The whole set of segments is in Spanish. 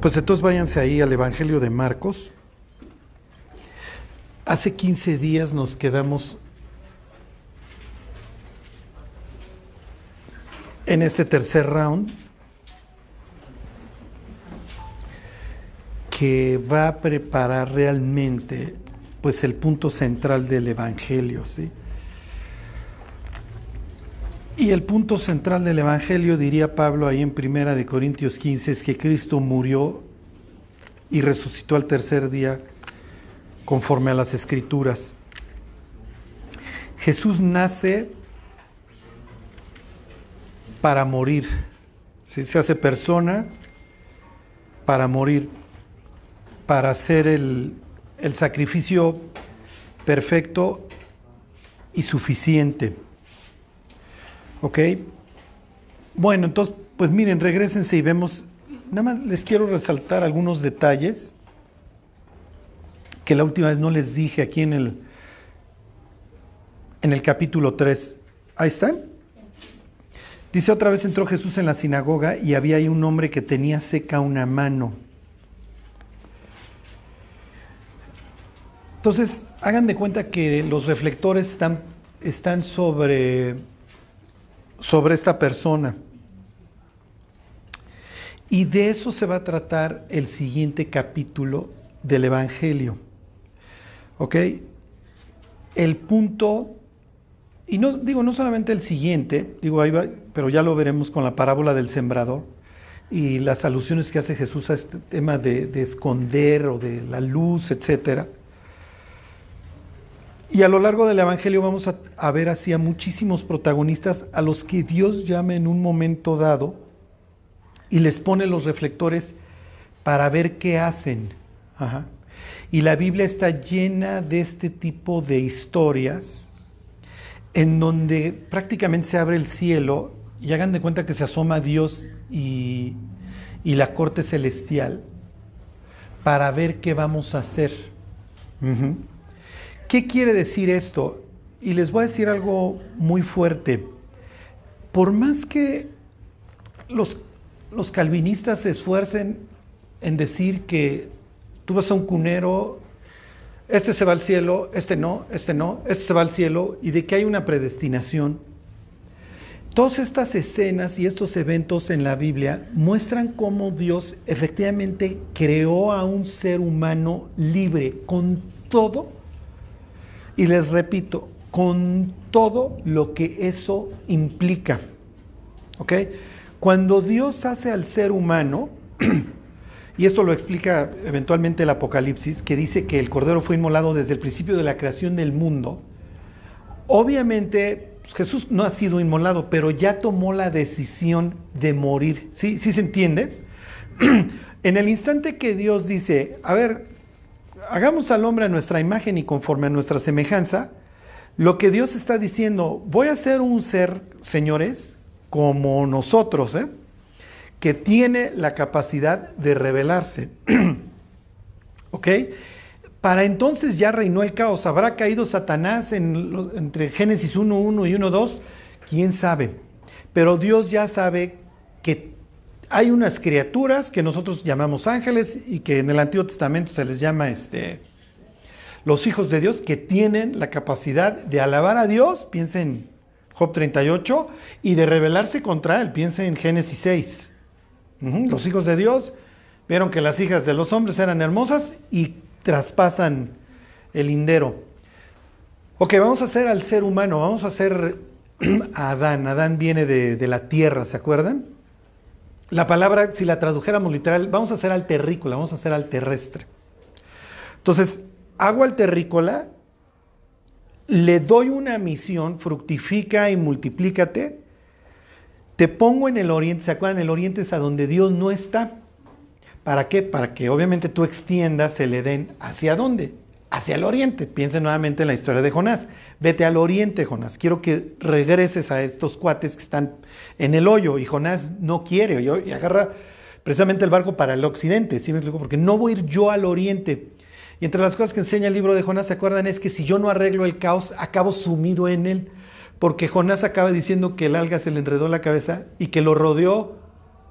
Pues entonces váyanse ahí al Evangelio de Marcos. Hace 15 días nos quedamos en este tercer round que va a preparar realmente pues el punto central del evangelio, ¿sí? Y el punto central del Evangelio, diría Pablo ahí en Primera de Corintios 15, es que Cristo murió y resucitó al tercer día conforme a las Escrituras. Jesús nace para morir. Se hace persona para morir, para hacer el, el sacrificio perfecto y suficiente. ¿Ok? Bueno, entonces, pues miren, regresense y vemos, nada más les quiero resaltar algunos detalles que la última vez no les dije aquí en el, en el capítulo 3. Ahí están. Dice otra vez entró Jesús en la sinagoga y había ahí un hombre que tenía seca una mano. Entonces, hagan de cuenta que los reflectores están, están sobre sobre esta persona. Y de eso se va a tratar el siguiente capítulo del Evangelio. ¿Ok? El punto, y no digo no solamente el siguiente, digo ahí va, pero ya lo veremos con la parábola del sembrador y las alusiones que hace Jesús a este tema de, de esconder o de la luz, etcétera. Y a lo largo del Evangelio vamos a, ver así a muchísimos protagonistas a los que Dios llama en un momento dado y les pone los reflectores para ver qué hacen. Y la Biblia está llena de este tipo de historias en donde prácticamente se abre el cielo y hagan de cuenta que se asoma Dios y, la corte celestial para ver qué vamos a hacer. ¿Qué quiere decir esto? Y les voy a decir algo muy fuerte. Por más que los, calvinistas se esfuercen en decir que tú vas a un cunero, este se va al cielo, este no, este no, este se va al cielo, y de que hay una predestinación, Todas estas escenas y estos eventos en la Biblia muestran cómo Dios efectivamente creó a un ser humano libre, con todo y les repito, con todo lo que eso implica. ¿Ok? Cuando Dios hace al ser humano, y esto lo explica eventualmente el Apocalipsis, que dice que el Cordero fue inmolado desde el principio de la creación del mundo, obviamente pues, Jesús no ha sido inmolado, pero ya tomó la decisión de morir. ¿Sí? ¿Sí se entiende? en el instante que Dios dice, a ver, hagamos al hombre a nuestra imagen y conforme a nuestra semejanza, lo que Dios está diciendo, voy a ser un ser, señores, como nosotros, ¿eh? que tiene la capacidad de revelarse. ¿Ok? Para entonces ya reinó el caos. ¿Habrá caído Satanás entre Génesis 1.1 y 1.2? ¿Quién sabe? Pero Dios ya sabe que hay unas criaturas que nosotros llamamos ángeles y que en el Antiguo Testamento se les llama este, los hijos de Dios que tienen la capacidad de alabar a Dios, piensen Job 38, y de rebelarse contra él, piensen en Génesis 6. Los hijos de Dios vieron que las hijas de los hombres eran hermosas y traspasan el lindero. Ok, vamos a hacer al ser humano, vamos a hacer a Adán. Adán viene de, de la tierra, ¿se acuerdan? La palabra, si la tradujéramos literal, vamos a hacer al terrícola, vamos a hacer al terrestre. Entonces, hago al terrícola, le doy una misión, fructifica y multiplícate, te pongo en el oriente, ¿se acuerdan? El oriente es a donde Dios no está. ¿Para qué? Para que obviamente tú extiendas el Edén hacia dónde? Hacia el oriente. Piensen nuevamente en la historia de Jonás. Vete al oriente, Jonás. Quiero que regreses a estos cuates que están en el hoyo. Y Jonás no quiere. Y agarra precisamente el barco para el occidente. ¿sí me explico? Porque no voy a ir yo al oriente. Y entre las cosas que enseña el libro de Jonás, ¿se acuerdan? Es que si yo no arreglo el caos, acabo sumido en él. Porque Jonás acaba diciendo que el alga se le enredó la cabeza y que lo rodeó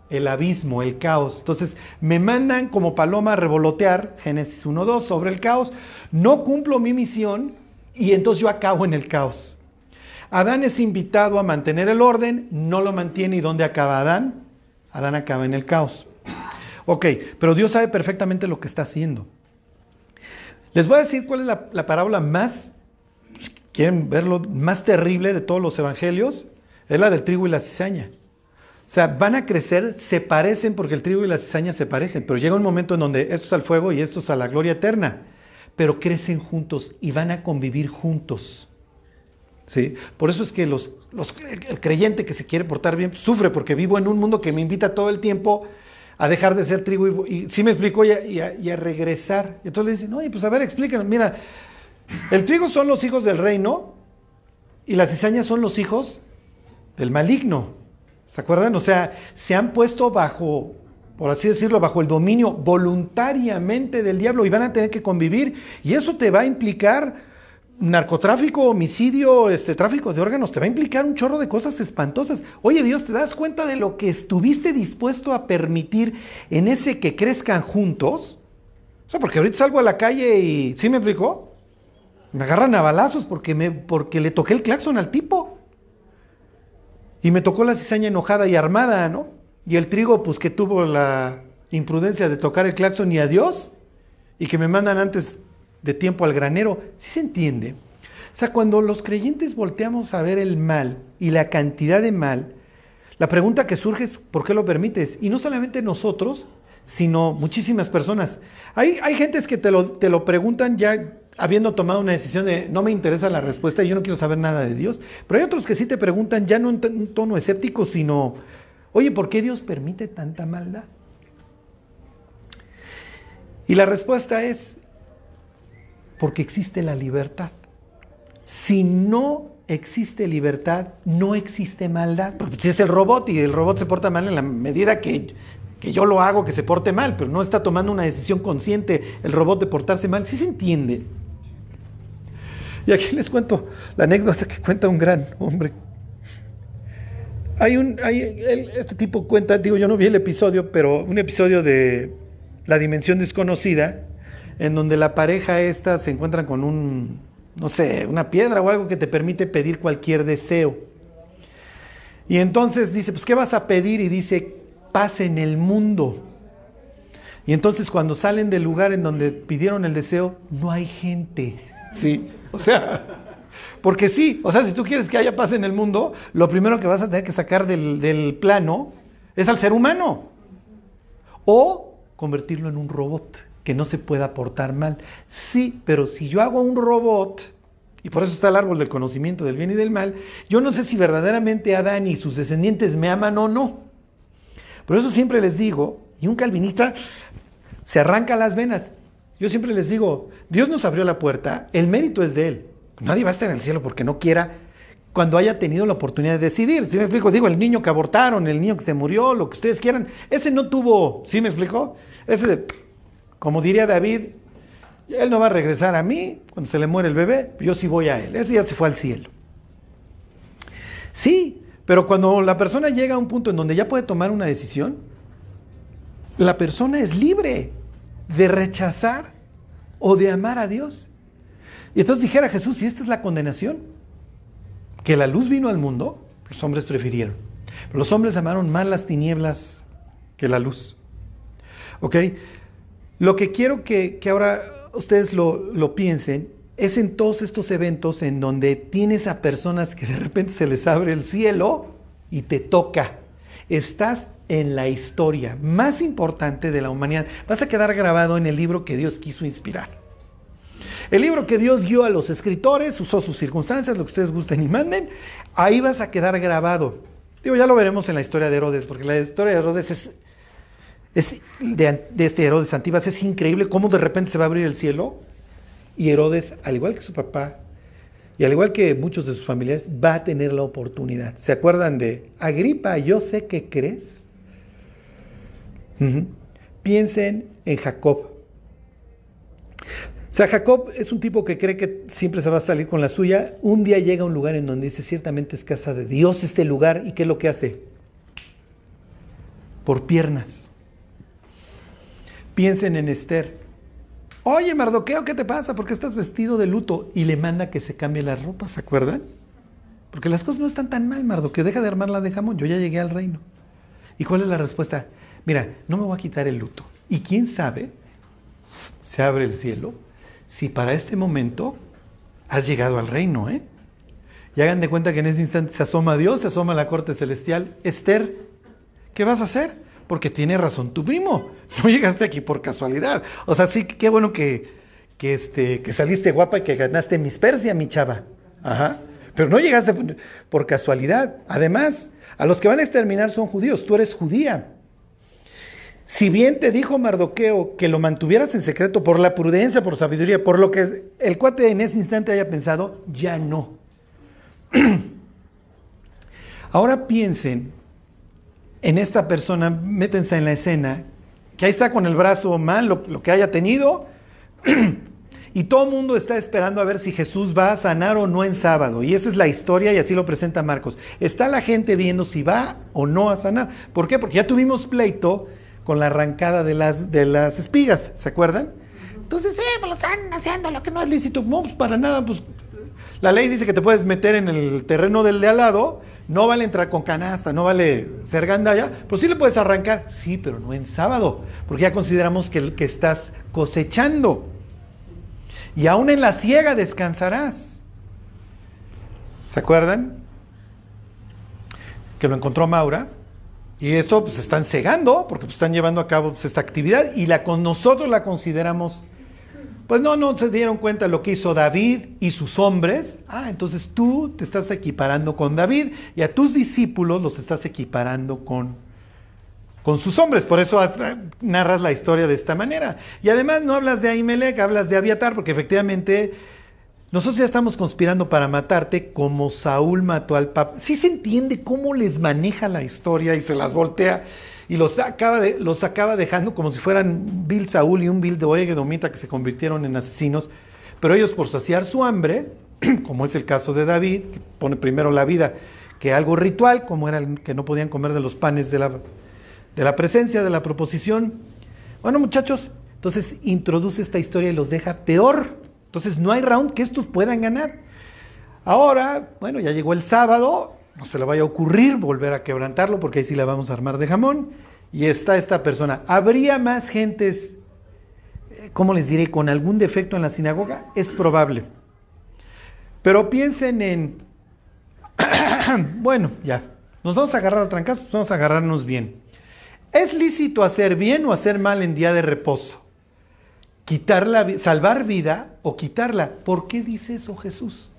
el abismo, el caos. Entonces me mandan como paloma a revolotear, Génesis 1.2, sobre el caos. No cumplo mi misión y entonces yo acabo en el caos. Adán es invitado a mantener el orden, no lo mantiene y ¿dónde acaba Adán? Adán acaba en el caos. Ok, pero Dios sabe perfectamente lo que está haciendo. Les voy a decir cuál es la, la parábola más, quieren verlo, más terrible de todos los evangelios. Es la del trigo y la cizaña. O sea, van a crecer, se parecen porque el trigo y la cizaña se parecen, pero llega un momento en donde esto es al fuego y esto es a la gloria eterna, pero crecen juntos y van a convivir juntos. ¿Sí? Por eso es que los, el creyente que se quiere portar bien sufre porque vivo en un mundo que me invita todo el tiempo a dejar de ser trigo y, sí me explicó y a, regresar. Entonces le dicen, oye, pues a ver, explícanos, mira, el trigo son los hijos del reino y las cizañas son los hijos del maligno. ¿Se acuerdan? O sea, se han puesto bajo, por así decirlo, bajo el dominio voluntariamente del diablo y van a tener que convivir. Y eso te va a implicar narcotráfico, homicidio, este tráfico de órganos, te va a implicar un chorro de cosas espantosas. Oye Dios, ¿te das cuenta de lo que estuviste dispuesto a permitir en ese que crezcan juntos? O sea, porque ahorita salgo a la calle y, ¿sí me explicó? Me agarran a balazos porque, me, porque le toqué el claxon al tipo. Y me tocó la cizaña enojada y armada, ¿no? Y el trigo, pues que tuvo la imprudencia de tocar el claxon y a Dios, y que me mandan antes de tiempo al granero. ¿Sí se entiende? O sea, cuando los creyentes volteamos a ver el mal y la cantidad de mal, la pregunta que surge es, ¿por qué lo permites? Y no solamente nosotros, sino muchísimas personas. Hay, hay gentes que te lo, te lo preguntan ya habiendo tomado una decisión de no me interesa la respuesta yo no quiero saber nada de Dios. Pero hay otros que sí te preguntan ya no en un tono escéptico, sino, oye, ¿por qué Dios permite tanta maldad? Y la respuesta es, porque existe la libertad. Si no existe libertad, no existe maldad. Porque si es el robot y el robot se porta mal en la medida que, que yo lo hago que se porte mal, pero no está tomando una decisión consciente el robot de portarse mal, sí se entiende. Y aquí les cuento la anécdota que cuenta un gran hombre. Hay un, hay, este tipo cuenta, digo, yo no vi el episodio, pero un episodio de La Dimensión Desconocida, en donde la pareja esta se encuentra con un, no sé, una piedra o algo que te permite pedir cualquier deseo. Y entonces dice, pues, ¿qué vas a pedir? Y dice, paz en el mundo. Y entonces cuando salen del lugar en donde pidieron el deseo, no hay gente. ¿Sí? O sea, porque sí, o sea, si tú quieres que haya paz en el mundo, lo primero que vas a tener que sacar del, plano es al ser humano. O convertirlo en un robot que no se pueda portar mal. Sí, pero si yo hago un robot, y por eso está el árbol del conocimiento del bien y del mal, yo no sé si verdaderamente Adán y sus descendientes me aman o no. Por eso siempre les digo, y un calvinista se arranca las venas, yo siempre les digo, Dios nos abrió la puerta, el mérito es de Él. Nadie va a estar en el cielo porque no quiera cuando haya tenido la oportunidad de decidir. ¿Sí me explico? Digo, el niño que abortaron, el niño que se murió, lo que ustedes quieran, ese no tuvo, ¿sí me explico? Ese, como diría David, él no va a regresar a mí cuando se le muere el bebé, yo sí voy a él. Ese ya se fue al cielo. Sí, pero cuando la persona llega a un punto en donde ya puede tomar una decisión, la persona es libre de rechazar o de amar a Dios. Y entonces dijera Jesús, si esta es la condenación, que la luz vino al mundo, los hombres prefirieron. Los hombres amaron más las tinieblas que la luz. ¿Ok? Lo que quiero que, ahora ustedes lo, lo piensen es en todos estos eventos en donde tienes a personas que de repente se les abre el cielo y te toca. Estás en la historia más importante de la humanidad. Vas a quedar grabado en el libro que Dios quiso inspirar. El libro que Dios dio a los escritores, usó sus circunstancias, lo que ustedes gusten y manden, ahí vas a quedar grabado. Digo, ya lo veremos en la historia de Herodes, porque la historia de Herodes es, es de, este Herodes Antibas, es increíble cómo de repente se va a abrir el cielo y Herodes, al igual que su papá, y al igual que muchos de sus familiares, va a tener la oportunidad. ¿Se acuerdan de Agripa, yo sé que crees? Piensen en Jacob. O sea, Jacob es un tipo que cree que siempre se va a salir con la suya. Un día llega a un lugar en donde dice, ciertamente es casa de Dios este lugar. ¿Y qué es lo que hace? por piernas. Piensen en Esther. Oye, Mardoqueo, ¿qué te pasa? ¿Por qué estás vestido de luto? Y le manda que se cambie la ropa, ¿se acuerdan? Porque las cosas no están tan mal, Mardoqueo. Deja de armarla de jamón. Yo ya llegué al reino. ¿Y cuál es la respuesta? Mira, no me voy a quitar el luto. Y quién sabe, se abre el cielo, si para este momento has llegado al reino, ¿eh? Y hagan de cuenta que en ese instante se asoma Dios, se asoma la corte celestial. Esther, ¿qué vas a hacer? Porque tiene razón tu primo. No llegaste aquí por casualidad. O sea, sí, qué bueno que, que, este, que saliste guapa y que ganaste mis Persia, mi chava. Ajá. Pero no llegaste por casualidad. Además, a los que van a exterminar son judíos. Tú eres judía. Si bien te dijo Mardoqueo que lo mantuvieras en secreto por la prudencia, por sabiduría, por lo que el cuate en ese instante haya pensado, ya no. Ahora piensen en esta persona, métense en la escena, que ahí está con el brazo mal, lo, que haya tenido, y todo el mundo está esperando a ver si Jesús va a sanar o no en sábado. Y esa es la historia y así lo presenta Marcos. Está la gente viendo si va o no a sanar. ¿Por qué? Porque ya tuvimos pleito con la arrancada de las, de las espigas, ¿se acuerdan? Entonces, sí, pues lo están haciendo, lo que no es lícito. No, pues para nada, pues la ley dice que te puedes meter en el terreno del de al lado, no vale entrar con canasta, no vale ser gandalla, pues sí le puedes arrancar, sí, pero no en sábado, porque ya consideramos que, que estás cosechando. Y aún en la siega descansarás. ¿Se acuerdan? Que lo encontró Maura. Y esto pues están cegando, porque pues, están llevando a cabo pues, esta actividad y la, con nosotros la consideramos pues no, no se dieron cuenta de lo que hizo David y sus hombres. Ah, entonces tú te estás equiparando con David y a tus discípulos los estás equiparando con, con sus hombres. Por eso narras la historia de esta manera. Y además no hablas de Ahimelech, hablas de Abiatar, porque efectivamente nosotros ya estamos conspirando para matarte como Saúl mató al Papa. Sí se entiende cómo les maneja la historia y se las voltea y los acaba, de, los acaba dejando como si fueran Bill Saúl y un Bill de Oegedomita que se convirtieron en asesinos, pero ellos por saciar su hambre, como es el caso de David, que pone primero la vida que algo ritual, como era que no podían comer de los panes de la, de la presencia, de la proposición. Bueno, muchachos, entonces introduce esta historia y los deja peor. Entonces no hay round que estos puedan ganar. Ahora, bueno, ya llegó el sábado, no se le vaya a ocurrir volver a quebrantarlo porque ahí sí la vamos a armar de jamón. Y está esta persona. ¿Habría más gentes, eh, cómo les diré, con algún defecto en la sinagoga? Es probable. Pero piensen en, bueno, ya, nos vamos a agarrar a trancas, pues vamos a agarrarnos bien. ¿Es lícito hacer bien o hacer mal en día de reposo? Quitar la, salvar vida o quitarla. ¿Por qué dice eso Jesús?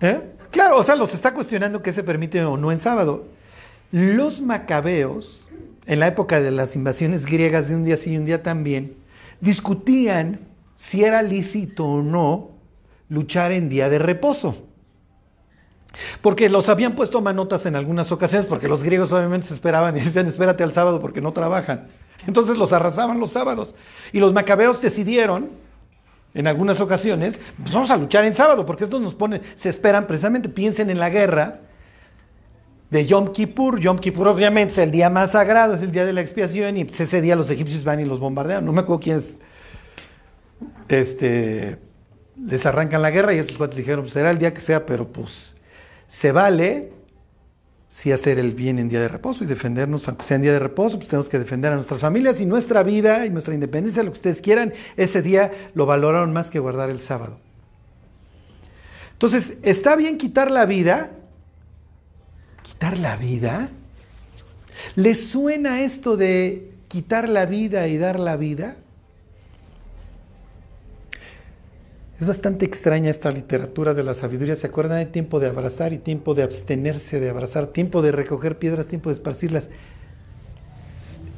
¿Eh? Claro, o sea, los está cuestionando que se permite o no en sábado. Los macabeos, en la época de las invasiones griegas de un día sí y un día también, discutían si era lícito o no luchar en día de reposo. Porque los habían puesto manotas en algunas ocasiones, porque los griegos obviamente se esperaban y decían, espérate al sábado porque no trabajan. Entonces los arrasaban los sábados. Y los macabeos decidieron en algunas ocasiones, pues vamos a luchar en sábado, porque esto nos pone, se esperan precisamente, piensen en la guerra de Yom Kippur. Yom Kippur obviamente es el día más sagrado, es el día de la expiación, y pues, ese día los egipcios van y los bombardean. No me acuerdo quiénes este, les arrancan la guerra y estos cuatro dijeron, pues será el día que sea, pero pues se vale sí hacer el bien en día de reposo y defendernos, aunque sea en día de reposo, pues tenemos que defender a nuestras familias y nuestra vida y nuestra independencia, lo que ustedes quieran, ese día lo valoraron más que guardar el sábado. Entonces, ¿está bien quitar la vida? ¿Quitar la vida? ¿Les suena esto de quitar la vida y dar la vida? Es bastante extraña esta literatura de la sabiduría. ¿Se acuerdan? Hay tiempo de abrazar y tiempo de abstenerse de abrazar, tiempo de recoger piedras, tiempo de esparcirlas.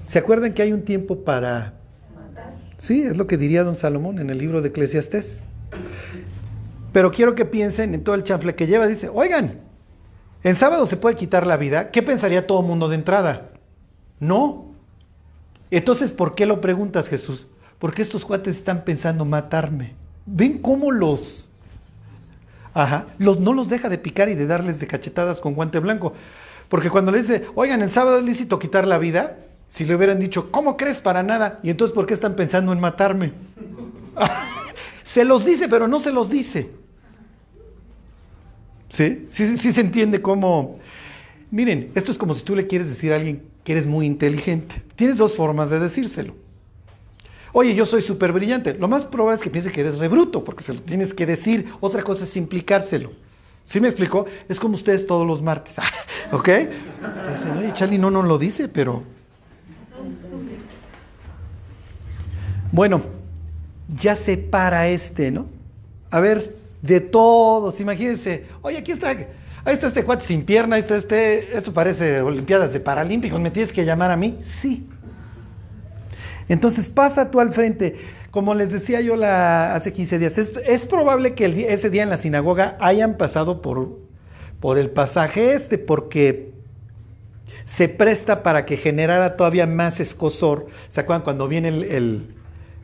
¿Se acuerdan que hay un tiempo para... Matar. Sí, es lo que diría don Salomón en el libro de Eclesiastés. Pero quiero que piensen en todo el chanfle que lleva. Dice, oigan, ¿en sábado se puede quitar la vida? ¿Qué pensaría todo el mundo de entrada? No. Entonces, ¿por qué lo preguntas, Jesús? Porque estos cuates están pensando matarme. ¿Ven cómo los, ajá, los no los deja de picar y de darles de cachetadas con guante blanco? Porque cuando le dice, oigan, el sábado es lícito quitar la vida, si le hubieran dicho, ¿cómo crees para nada? Y entonces, ¿por qué están pensando en matarme? se los dice, pero no se los dice. ¿Sí? ¿Sí, sí se entiende cómo... Miren, esto es como si tú le quieres decir a alguien que eres muy inteligente. Tienes dos formas de decírselo. Oye, yo soy súper brillante. Lo más probable es que piense que eres rebruto, porque se lo tienes que decir. Otra cosa es implicárselo. ¿Sí me explicó? Es como ustedes todos los martes. ¿Ok? Oye, Charlie no nos lo dice, pero... Bueno, ya se para este, ¿no? A ver, de todos, imagínense. Oye, aquí está, ahí está este cuate sin pierna, ahí está este, esto parece Olimpiadas de Paralímpicos, ¿me tienes que llamar a mí? Sí. Entonces pasa tú al frente. Como les decía yo la, hace 15 días, es, probable que ese día en la sinagoga hayan pasado por, por el pasaje este, porque se presta para que generara todavía más escosor. ¿Se acuerdan cuando viene el,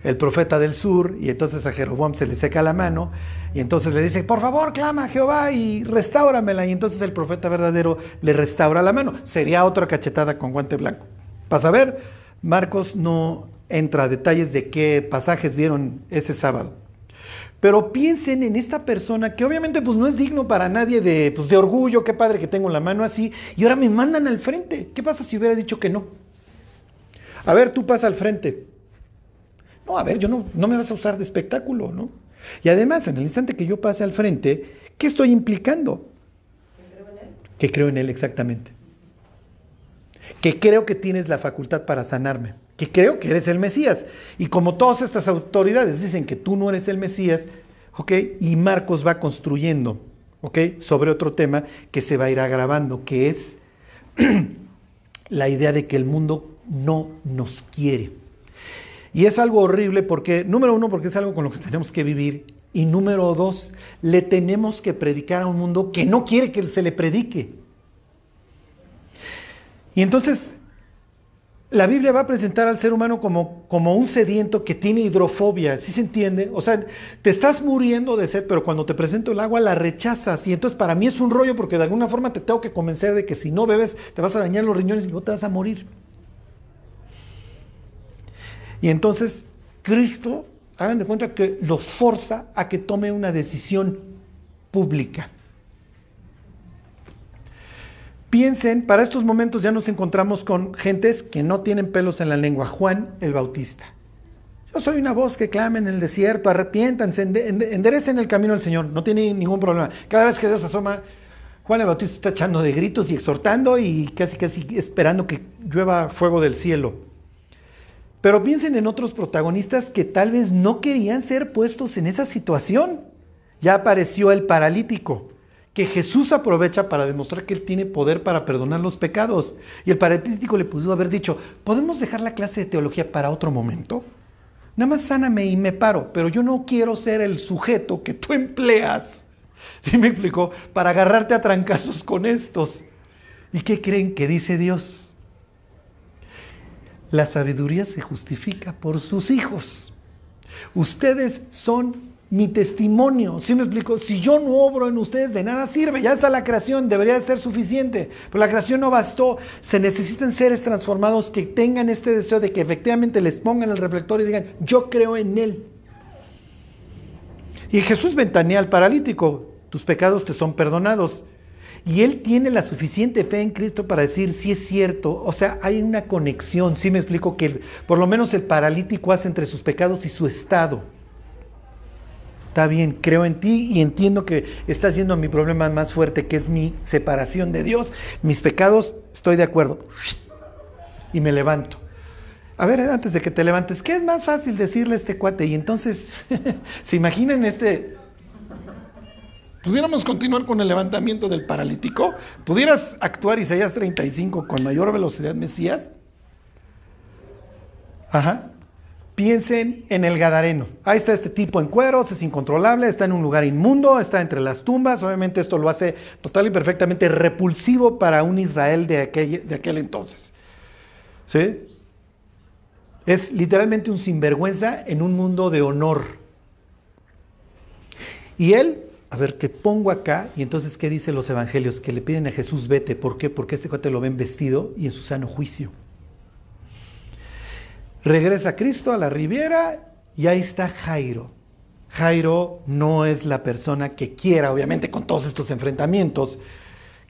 el, profeta del sur y entonces a Jeroboam se le seca la mano y entonces le dice, por favor, clama a Jehová y restáuramela. Y entonces el profeta verdadero le restaura la mano. Sería otra cachetada con guante blanco. Para ver, Marcos no entra a detalles de qué pasajes vieron ese sábado. Pero piensen en esta persona que obviamente pues no es digno para nadie de, pues, de orgullo, qué padre que tengo la mano así, y ahora me mandan al frente. ¿Qué pasa si hubiera dicho que no? A ver, tú pasa al frente. No, a ver, yo no, no me vas a usar de espectáculo, ¿no? Y además, en el instante que yo pase al frente, ¿qué estoy implicando? Que creo en él. Que creo en él, exactamente. Que creo que tienes la facultad para sanarme que creo que eres el Mesías. Y como todas estas autoridades dicen que tú no eres el Mesías, ¿ok? Y Marcos va construyendo, ¿ok? Sobre otro tema que se va a ir agravando, que es la idea de que el mundo no nos quiere. Y es algo horrible porque, número uno, porque es algo con lo que tenemos que vivir. Y número dos, le tenemos que predicar a un mundo que no quiere que se le predique. Y entonces la Biblia va a presentar al ser humano como, como un sediento que tiene hidrofobia, ¿sí se entiende? O sea, te estás muriendo de sed, pero cuando te presento el agua la rechazas. Y entonces para mí es un rollo porque de alguna forma te tengo que convencer de que si no bebes te vas a dañar los riñones y no te vas a morir. Y entonces Cristo, hagan de cuenta que los forza a que tome una decisión pública. Piensen, para estos momentos ya nos encontramos con gentes que no tienen pelos en la lengua. Juan el Bautista. Yo soy una voz que clama en el desierto, arrepiéntanse, enderecen el camino del Señor, no tiene ningún problema. Cada vez que Dios asoma, Juan el Bautista está echando de gritos y exhortando y casi casi esperando que llueva fuego del cielo. Pero piensen en otros protagonistas que tal vez no querían ser puestos en esa situación. Ya apareció el paralítico que Jesús aprovecha para demostrar que Él tiene poder para perdonar los pecados. Y el paralítico le pudo haber dicho, ¿podemos dejar la clase de teología para otro momento? Nada más sáname y me paro, pero yo no quiero ser el sujeto que tú empleas. ¿Sí me explicó? Para agarrarte a trancazos con estos. ¿Y qué creen que dice Dios? La sabiduría se justifica por sus hijos. Ustedes son mi testimonio. ¿Sí me explico? Si yo no obro en ustedes, de nada sirve. Ya está la creación, debería ser suficiente. Pero la creación no bastó. Se necesitan seres transformados que tengan este deseo de que efectivamente les pongan el reflector y digan, yo creo en Él. Y Jesús ventanea al paralítico, tus pecados te son perdonados. Y él tiene la suficiente fe en Cristo para decir si es cierto. O sea, hay una conexión. Sí me explico que por lo menos el paralítico hace entre sus pecados y su estado está bien, creo en ti y entiendo que estás yendo a mi problema más fuerte, que es mi separación de Dios, mis pecados, estoy de acuerdo. Y me levanto. A ver, antes de que te levantes, ¿qué es más fácil decirle a este cuate? Y entonces, ¿se imaginan este? ¿Pudiéramos continuar con el levantamiento del paralítico? ¿Pudieras actuar Isaías 35 con mayor velocidad, Mesías? Ajá. Piensen en el Gadareno. Ahí está este tipo en cueros, es incontrolable, está en un lugar inmundo, está entre las tumbas. Obviamente esto lo hace total y perfectamente repulsivo para un Israel de aquel, de aquel entonces. ¿Sí? Es literalmente un sinvergüenza en un mundo de honor. Y él a ver, te pongo acá. Y entonces, ¿qué dicen los evangelios? Que le piden a Jesús, vete. ¿Por qué? Porque este cuate lo ven vestido y en su sano juicio. Regresa Cristo a la riviera y ahí está Jairo. Jairo no es la persona que quiera, obviamente con todos estos enfrentamientos,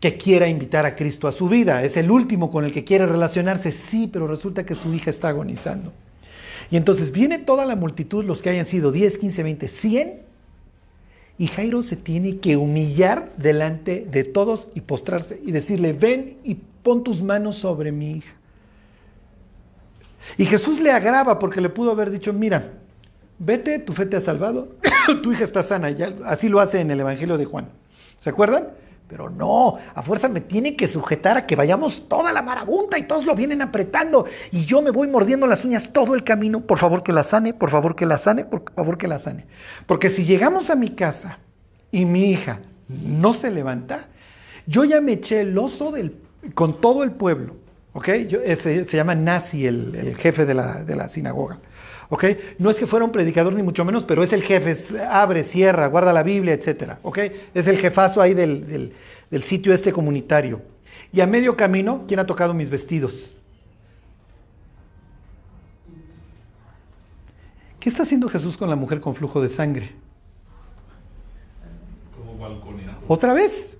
que quiera invitar a Cristo a su vida. Es el último con el que quiere relacionarse, sí, pero resulta que su hija está agonizando. Y entonces viene toda la multitud, los que hayan sido 10, 15, 20, 100, y Jairo se tiene que humillar delante de todos y postrarse y decirle, ven y pon tus manos sobre mi hija. Y Jesús le agrava porque le pudo haber dicho, mira, vete, tu fe te ha salvado, tu hija está sana. Así lo hace en el Evangelio de Juan. ¿Se acuerdan? Pero no, a fuerza me tiene que sujetar a que vayamos toda la marabunta y todos lo vienen apretando y yo me voy mordiendo las uñas todo el camino. Por favor que la sane, por favor que la sane, por favor que la sane. Porque si llegamos a mi casa y mi hija no se levanta, yo ya me eché el oso con todo el pueblo. ¿Ok? Yo, se, se, llama Nasi, el, el jefe de la, de la sinagoga. ¿ok? No es que fuera un predicador ni mucho menos, pero es el jefe, es, abre, cierra, guarda la Biblia, etcétera, ¿ok? Es el jefazo ahí del, del, del, sitio este comunitario. Y a medio camino, ¿quién ha tocado mis vestidos? ¿Qué está haciendo Jesús con la mujer con flujo de sangre? Como balconeado. Otra vez.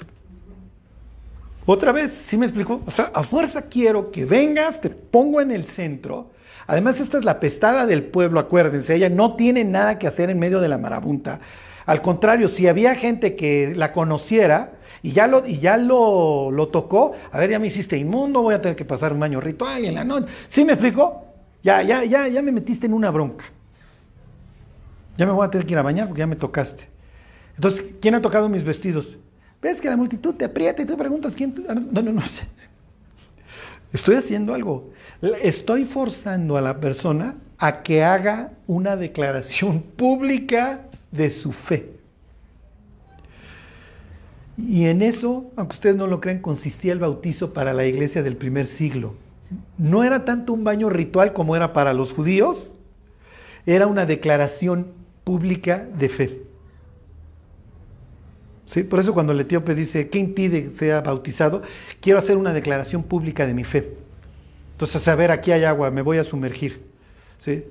Otra vez, ¿sí me explicó? O sea, a fuerza quiero que vengas, te pongo en el centro Además, esta es la pestada del pueblo, acuérdense, ella no tiene nada que hacer en medio de la marabunta. Al contrario, si había gente que la conociera y ya lo, y ya lo, lo tocó, a ver, ya me hiciste inmundo, voy a tener que pasar un baño ritual en la noche. ¿Sí me explicó? Ya, ya, ya, ya me metiste en una bronca. Ya me voy a tener que ir a bañar porque ya me tocaste. Entonces, ¿quién ha tocado mis vestidos? ¿Ves que la multitud te aprieta y tú preguntas quién? No, no, no. Estoy haciendo algo. Estoy forzando a la persona a que haga una declaración pública de su fe. Y en eso, aunque ustedes no lo crean, consistía el bautizo para la iglesia del primer siglo. No era tanto un baño ritual como era para los judíos, era una declaración pública de fe. ¿Sí? Por eso cuando el etíope dice, ¿qué impide que sea bautizado? Quiero hacer una declaración pública de mi fe. Entonces, a ver, aquí hay agua, me voy a sumergir. ¿Sí?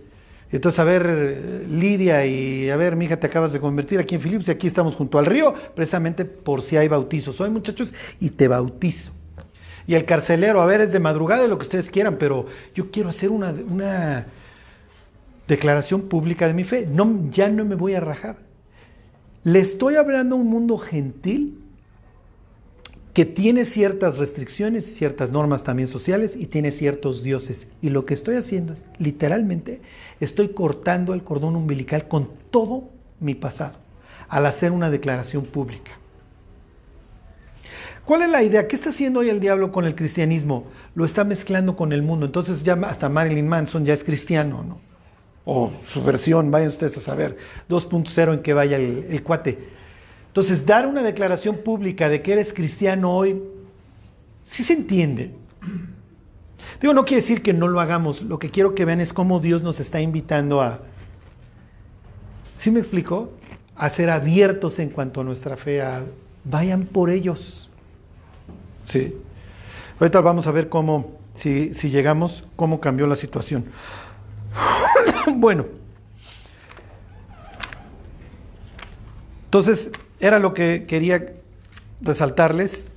Entonces, a ver, Lidia y a ver, mi hija, te acabas de convertir aquí en Filipos y aquí estamos junto al río, precisamente por si hay bautizo. Soy muchachos y te bautizo. Y el carcelero, a ver, es de madrugada y lo que ustedes quieran, pero yo quiero hacer una, una declaración pública de mi fe. No, ya no me voy a rajar. Le estoy hablando a un mundo gentil que tiene ciertas restricciones, ciertas normas también sociales y tiene ciertos dioses. Y lo que estoy haciendo es, literalmente, estoy cortando el cordón umbilical con todo mi pasado al hacer una declaración pública. ¿Cuál es la idea? ¿Qué está haciendo hoy el diablo con el cristianismo? Lo está mezclando con el mundo. Entonces ya hasta Marilyn Manson ya es cristiano, ¿no? O su versión, vayan ustedes a saber, 2.0 en que vaya el, cuate. Entonces, dar una declaración pública de que eres cristiano hoy, sí se entiende. Digo, no quiere decir que no lo hagamos. Lo que quiero que vean es cómo Dios nos está invitando a, ¿sí me explico? A ser abiertos en cuanto a nuestra fe, a, vayan por ellos. Sí. Ahorita vamos a ver cómo, si, si llegamos, cómo cambió la situación. bueno. Entonces, era lo que quería resaltarles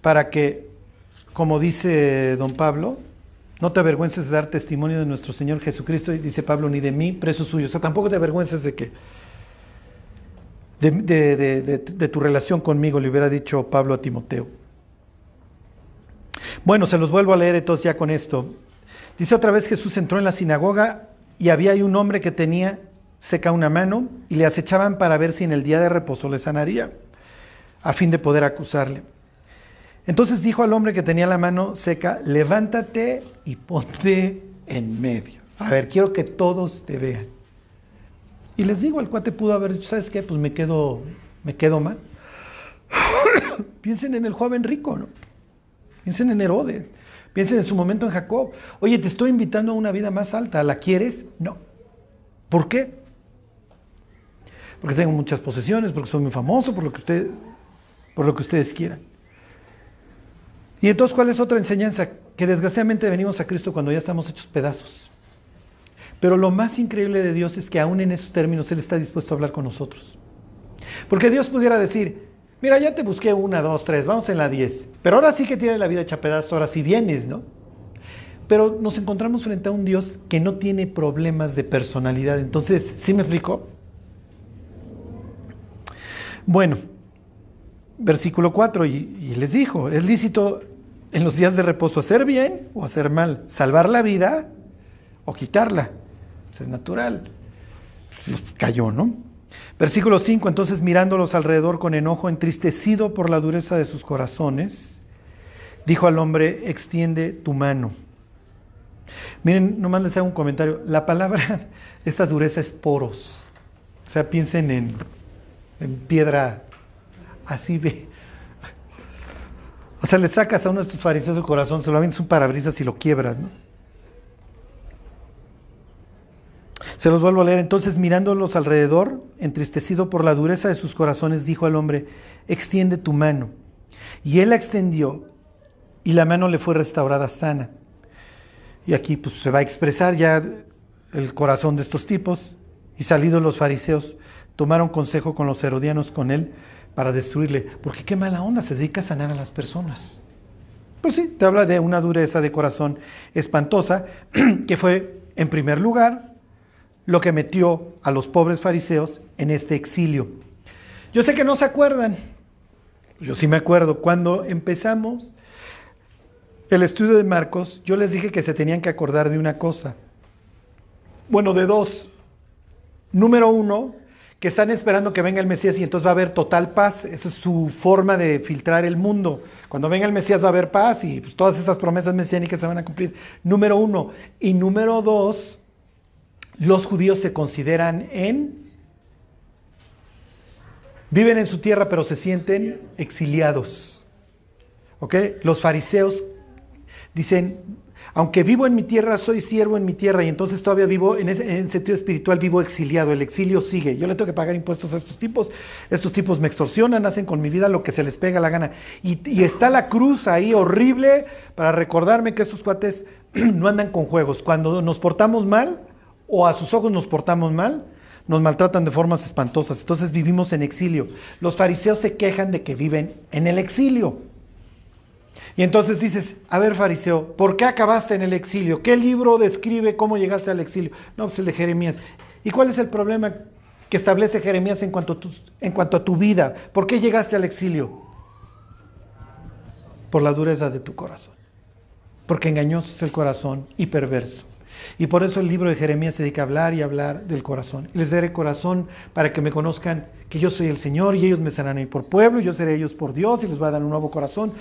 para que, como dice don Pablo, no te avergüences de dar testimonio de nuestro Señor Jesucristo, y dice Pablo, ni de mí, preso suyo. O sea, tampoco te avergüences de que, de, de, de, de, tu relación conmigo, le hubiera dicho Pablo a Timoteo. Bueno, se los vuelvo a leer entonces ya con esto. Dice otra vez Jesús entró en la sinagoga y había ahí un hombre que tenía seca una mano y le acechaban para ver si en el día de reposo le sanaría, a fin de poder acusarle. Entonces dijo al hombre que tenía la mano seca, levántate y ponte en medio. A ver, quiero que todos te vean. Y les digo, el cuate pudo haber dicho, ¿sabes qué? Pues me quedo, me quedo mal. Piensen en el joven rico, ¿no? Piensen en Herodes. Piensen en su momento en Jacob. Oye, te estoy invitando a una vida más alta. ¿La quieres? No. ¿Por qué? porque tengo muchas posesiones, porque soy muy famoso, por lo que, por lo que ustedes quieran. Y entonces, ¿cuál es otra enseñanza? Que desgraciadamente venimos a Cristo cuando ya estamos hechos pedazos. Pero lo más increíble de Dios es que aún en esos términos Él está dispuesto a hablar con nosotros. Porque Dios pudiera decir, mira, ya te busqué una, dos, tres, vamos en la diez. Pero ahora sí que tiene la vida hecha pedazos, ahora sí vienes, ¿no? Pero nos encontramos frente a un Dios que no tiene problemas de personalidad. Entonces, ¿sí me explico? Bueno, versículo 4, y, les dijo, es lícito en los días de reposo hacer bien o hacer mal, salvar la vida o quitarla. Eso es natural. Pues, cayó, ¿no? Versículo 5, entonces mirándolos alrededor con enojo, entristecido por la dureza de sus corazones, dijo al hombre, extiende tu mano. Miren, nomás les hago un comentario. La palabra, esta dureza es poros. O sea, piensen en, en piedra así de... O sea, le sacas a uno de estos fariseos del corazón, se lo avientas un parabrisas y lo quiebras, ¿no? Se los vuelvo a leer. Entonces, mirándolos alrededor, entristecido por la dureza de sus corazones, dijo al hombre, extiende tu mano. Y él la extendió y la mano le fue restaurada sana. Y aquí pues, se va a expresar ya el corazón de estos tipos. Y salidos los fariseos, tomaron consejo con los herodianos con él para destruirle. Porque qué mala onda, se dedica a sanar a las personas. Pues sí, te habla de una dureza de corazón espantosa, que fue, en primer lugar, lo que metió a los pobres fariseos en este exilio. Yo sé que no se acuerdan, yo sí me acuerdo, cuando empezamos el estudio de Marcos, yo les dije que se tenían que acordar de una cosa. Bueno, de dos. Número uno, que están esperando que venga el Mesías y entonces va a haber total paz. Esa es su forma de filtrar el mundo. Cuando venga el Mesías va a haber paz y pues, todas esas promesas mesiánicas se van a cumplir. Número uno. Y número dos, los judíos se consideran en... Viven en su tierra pero se sienten exiliados. ¿Ok? Los fariseos Dicen, aunque vivo en mi tierra, soy siervo en mi tierra y entonces todavía vivo, en, ese, sentido espiritual, vivo exiliado, el exilio sigue. Yo le tengo que pagar impuestos a estos tipos, estos tipos me extorsionan, hacen con mi vida lo que se les pega la gana. Y, y está la cruz ahí horrible para recordarme que estos cuates no andan con juegos. Cuando nos portamos mal, o a sus ojos nos portamos mal, nos maltratan de formas espantosas. Entonces vivimos en exilio. Los fariseos se quejan de que viven en el exilio. Y entonces dices, a ver fariseo, ¿por qué acabaste en el exilio? ¿Qué libro describe cómo llegaste al exilio? No, pues el de Jeremías. ¿Y cuál es el problema que establece Jeremías en cuanto a tu, en cuanto a tu vida? ¿Por qué llegaste al exilio? Por la dureza de tu corazón. Porque engañoso es el corazón y perverso. Y por eso el libro de Jeremías se dedica a hablar y hablar del corazón. Les daré corazón para que me conozcan que yo soy el Señor y ellos me serán ahí por pueblo, y yo seré ellos por Dios y les voy a dar un nuevo corazón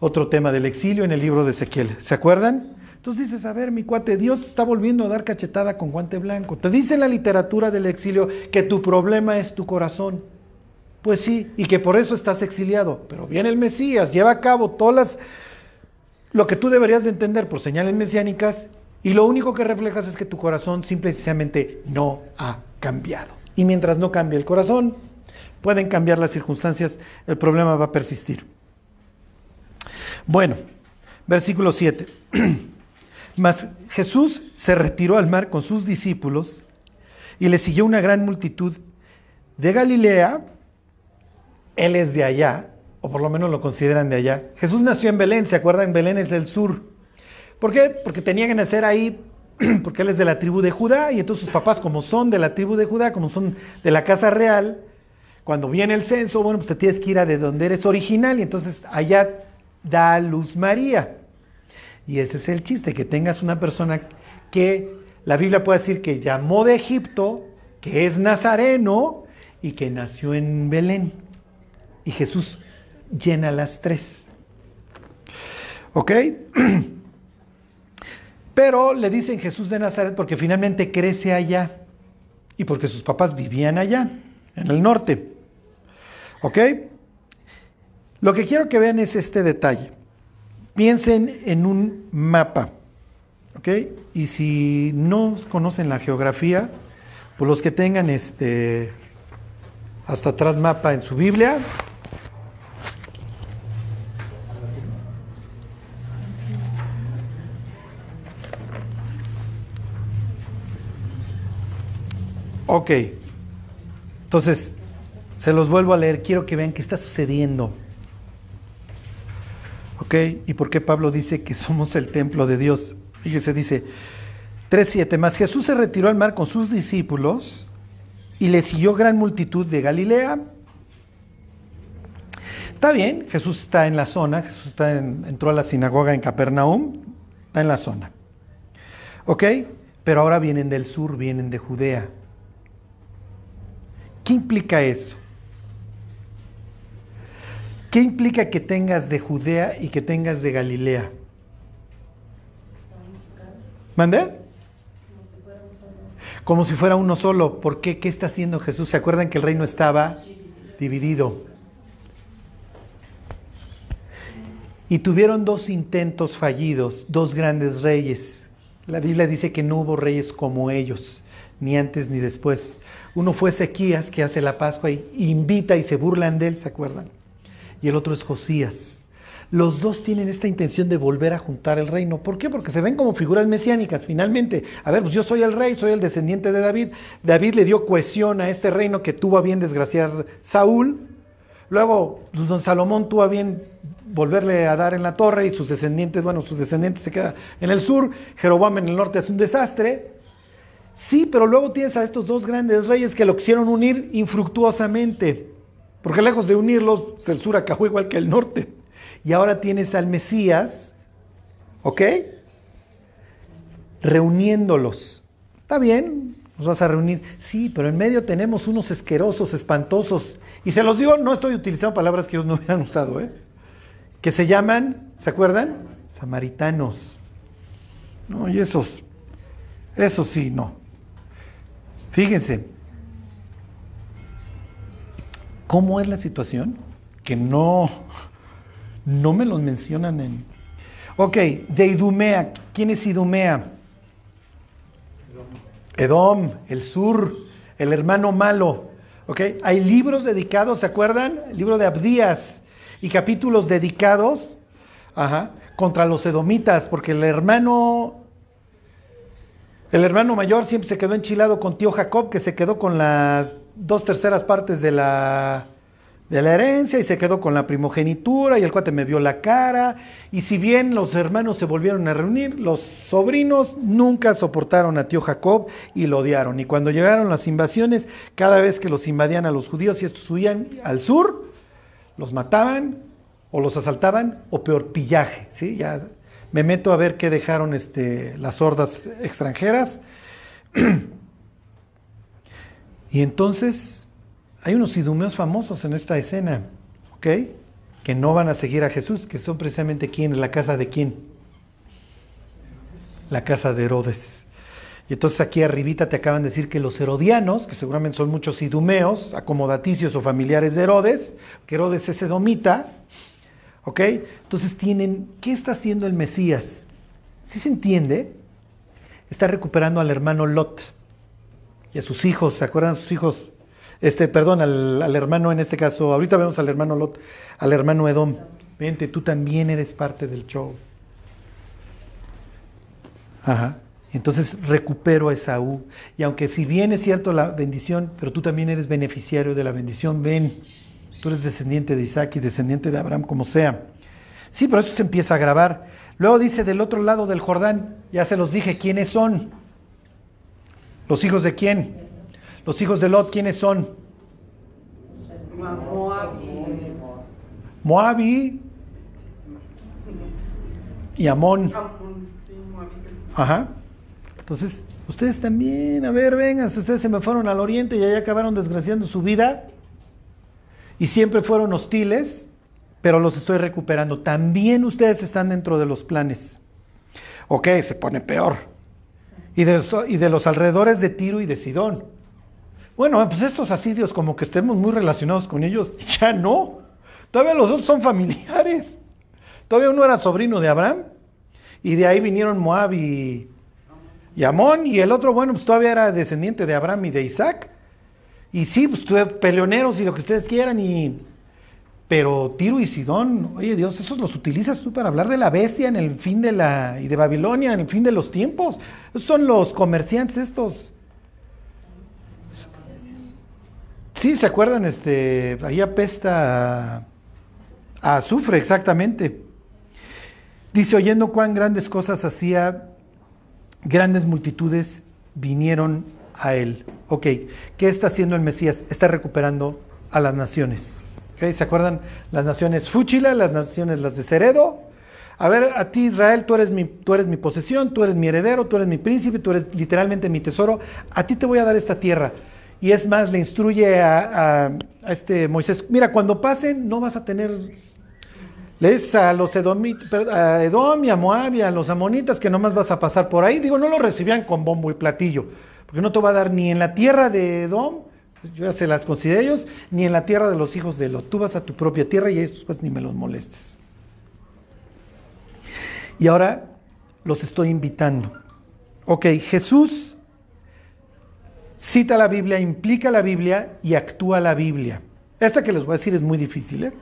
otro tema del exilio en el libro de Ezequiel. ¿Se acuerdan? Entonces dices, a ver, mi cuate, Dios está volviendo a dar cachetada con guante blanco. Te dice la literatura del exilio que tu problema es tu corazón. Pues sí, y que por eso estás exiliado. Pero viene el Mesías, lleva a cabo todas las... lo que tú deberías de entender por señales mesiánicas y lo único que reflejas es que tu corazón simplemente no ha cambiado. Y mientras no cambie el corazón, pueden cambiar las circunstancias, el problema va a persistir. Bueno, versículo 7. Mas Jesús se retiró al mar con sus discípulos y le siguió una gran multitud de Galilea. Él es de allá, o por lo menos lo consideran de allá. Jesús nació en Belén, ¿se acuerdan? Belén es del sur. ¿Por qué? Porque tenía que nacer ahí, porque él es de la tribu de Judá, y entonces sus papás, como son de la tribu de Judá, como son de la casa real, cuando viene el censo, bueno, pues te tienes que ir a de donde eres original, y entonces allá da luz María. Y ese es el chiste, que tengas una persona que la Biblia puede decir que llamó de Egipto, que es nazareno y que nació en Belén. Y Jesús llena las tres. ¿Ok? Pero le dicen Jesús de Nazaret porque finalmente crece allá y porque sus papás vivían allá, en el norte. ¿Ok? Lo que quiero que vean es este detalle. Piensen en un mapa, ¿ok? Y si no conocen la geografía, pues los que tengan este hasta atrás mapa en su Biblia. Ok. Entonces, se los vuelvo a leer. Quiero que vean qué está sucediendo. ¿Ok? ¿Y por qué Pablo dice que somos el templo de Dios? Fíjese, dice 3.7, más Jesús se retiró al mar con sus discípulos y le siguió gran multitud de Galilea. Está bien, Jesús está en la zona, Jesús entró a la sinagoga en Capernaum, está en la zona. ¿Ok? Pero ahora vienen del sur, vienen de Judea. ¿Qué implica eso? ¿Qué implica que tengas de Judea y que tengas de Galilea? ¿Mande? Como si fuera uno solo. ¿Por qué? ¿Qué está haciendo Jesús? ¿Se acuerdan que el reino estaba dividido? Y tuvieron dos intentos fallidos, dos grandes reyes. La Biblia dice que no hubo reyes como ellos, ni antes ni después. Uno fue Ezequías, que hace la Pascua y invita y se burlan de él, ¿se acuerdan? Y el otro es Josías. Los dos tienen esta intención de volver a juntar el reino. ¿Por qué? Porque se ven como figuras mesiánicas, finalmente. A ver, pues yo soy el rey, soy el descendiente de David. David le dio cohesión a este reino que tuvo a bien desgraciar Saúl. Luego, pues, don Salomón tuvo a bien volverle a dar en la torre y sus descendientes, bueno, sus descendientes se quedan en el sur. Jeroboam en el norte es un desastre. Sí, pero luego tienes a estos dos grandes reyes que lo quisieron unir infructuosamente, porque lejos de unirlos, el sur acabó igual que el norte. Y ahora tienes al Mesías, ¿ok? Reuniéndolos. Está bien, nos vas a reunir. Sí, pero en medio tenemos unos asquerosos, espantosos. Y se los digo, no estoy utilizando palabras que ellos no hubieran usado, ¿eh? Que se llaman, ¿se acuerdan? Samaritanos. No, y esos, esos sí, no. Fíjense, ¿cómo es la situación? Que no, no me los mencionan en... Ok, de Idumea. ¿Quién es Idumea? Edom, el sur, el hermano malo. Ok, hay libros dedicados, ¿se acuerdan? Libro de Abdías y capítulos dedicados contra los edomitas, porque el hermano el hermano mayor siempre se quedó enchilado con tío Jacob, que se quedó con las dos terceras partes de la, de la herencia y se quedó con la primogenitura y el cuate me vio la cara. Y si bien los hermanos se volvieron a reunir, los sobrinos nunca soportaron a tío Jacob y lo odiaron. Y cuando llegaron las invasiones, cada vez que los invadían a los judíos y estos huían al sur, los mataban o los asaltaban o peor, pillaje. ¿sí? Ya me meto a ver qué dejaron este, las hordas extranjeras. y entonces hay unos idumeos famosos en esta escena, ¿ok? Que no van a seguir a Jesús, que son precisamente quién, la casa de quién. La casa de Herodes. Y entonces aquí arribita te acaban de decir que los herodianos, que seguramente son muchos idumeos, acomodaticios o familiares de Herodes, que Herodes es edomita, ¿Ok? Entonces tienen, ¿qué está haciendo el Mesías? ¿Sí se entiende? Está recuperando al hermano Lot y a sus hijos, ¿se acuerdan sus hijos? Este, perdón, al, hermano en este caso, ahorita vemos al hermano Lot, al hermano Edom. Vente, tú también eres parte del show. Ajá. Entonces recupero a Esaú. Y aunque si bien es cierto la bendición, pero tú también eres beneficiario de la bendición, ven. Tú eres descendiente de Isaac y descendiente de Abraham, como sea. Sí, pero eso se empieza a grabar. Luego dice del otro lado del Jordán, ya se los dije, ¿quiénes son? ¿Los hijos de quién? Los hijos de Lot, ¿quiénes son? Moabi y Amón. Ajá. Entonces, ustedes también, a ver, vengan, ustedes se me fueron al oriente y ahí acabaron desgraciando su vida y siempre fueron hostiles, pero los estoy recuperando. También ustedes están dentro de los planes. Ok, se pone peor. Y de, los alrededores de Tiro y de Sidón. Bueno, pues estos asirios, como que estemos muy relacionados con ellos, ya no. Todavía los dos son familiares. Todavía uno era sobrino de Abraham. Y de ahí vinieron Moab y, y Amón. Y el otro, bueno, pues todavía era descendiente de Abraham y de Isaac. Y sí, pues peleoneros y lo que ustedes quieran, y pero Tiro y Sidón, oye Dios, esos los utilizas tú para hablar de la bestia en el fin de la y de Babilonia en el fin de los tiempos. Son los comerciantes estos. Sí, se acuerdan, este, ahí apesta a, a azufre, exactamente. Dice, oyendo cuán grandes cosas hacía, grandes multitudes vinieron a él. Ok, ¿qué está haciendo el Mesías? Está recuperando a las naciones. ¿Se acuerdan? Las naciones Fúchila, las naciones las de Ceredo. A ver, a ti Israel, tú eres, mi, tú eres mi posesión, tú eres mi heredero, tú eres mi príncipe, tú eres literalmente mi tesoro. A ti te voy a dar esta tierra. Y es más, le instruye a, este Moisés, mira, cuando pasen no vas a tener... Le dices a los edomitas, a Edom y a Moab a los amonitas que nomás vas a pasar por ahí. Digo, no lo recibían con bombo y platillo, porque no te va a dar ni en la tierra de Edom, yo ya se las considero ellos, ni en la tierra de los hijos de Lot. Tú vas a tu propia tierra y a estos pues ni me los molestes. Y ahora los estoy invitando. Ok, Jesús cita la Biblia, implica la Biblia y actúa la Biblia. Esta que les voy a decir es muy difícil, ¿eh?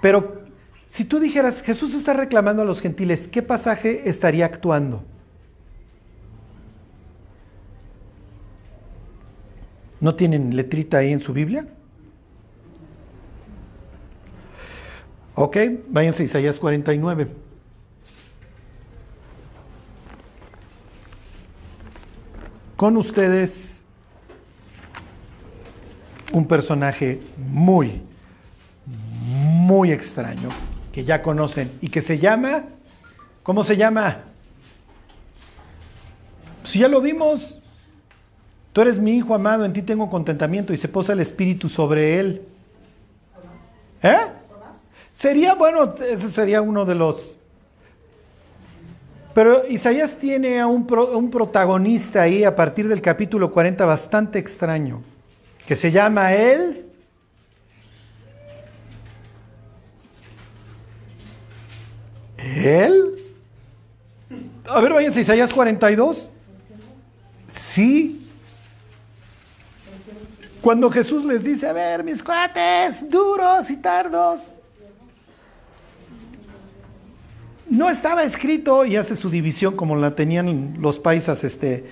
Pero si tú dijeras, Jesús está reclamando a los gentiles, ¿qué pasaje estaría actuando? ¿No tienen letrita ahí en su Biblia? Ok, váyanse a Isaías 49. Con ustedes un personaje muy, muy extraño que ya conocen y que se llama, ¿cómo se llama? Si ya lo vimos, Tú eres mi hijo amado, en ti tengo contentamiento y se posa el espíritu sobre él. ¿Eh? Sería, bueno, ese sería uno de los... Pero Isaías tiene a un, un protagonista ahí a partir del capítulo 40 bastante extraño, que se llama él. ¿Él? A ver, váyanse, Isaías 42. Sí, cuando Jesús les dice, a ver, mis cuates, duros y tardos. No estaba escrito y hace su división como la tenían los paisas este,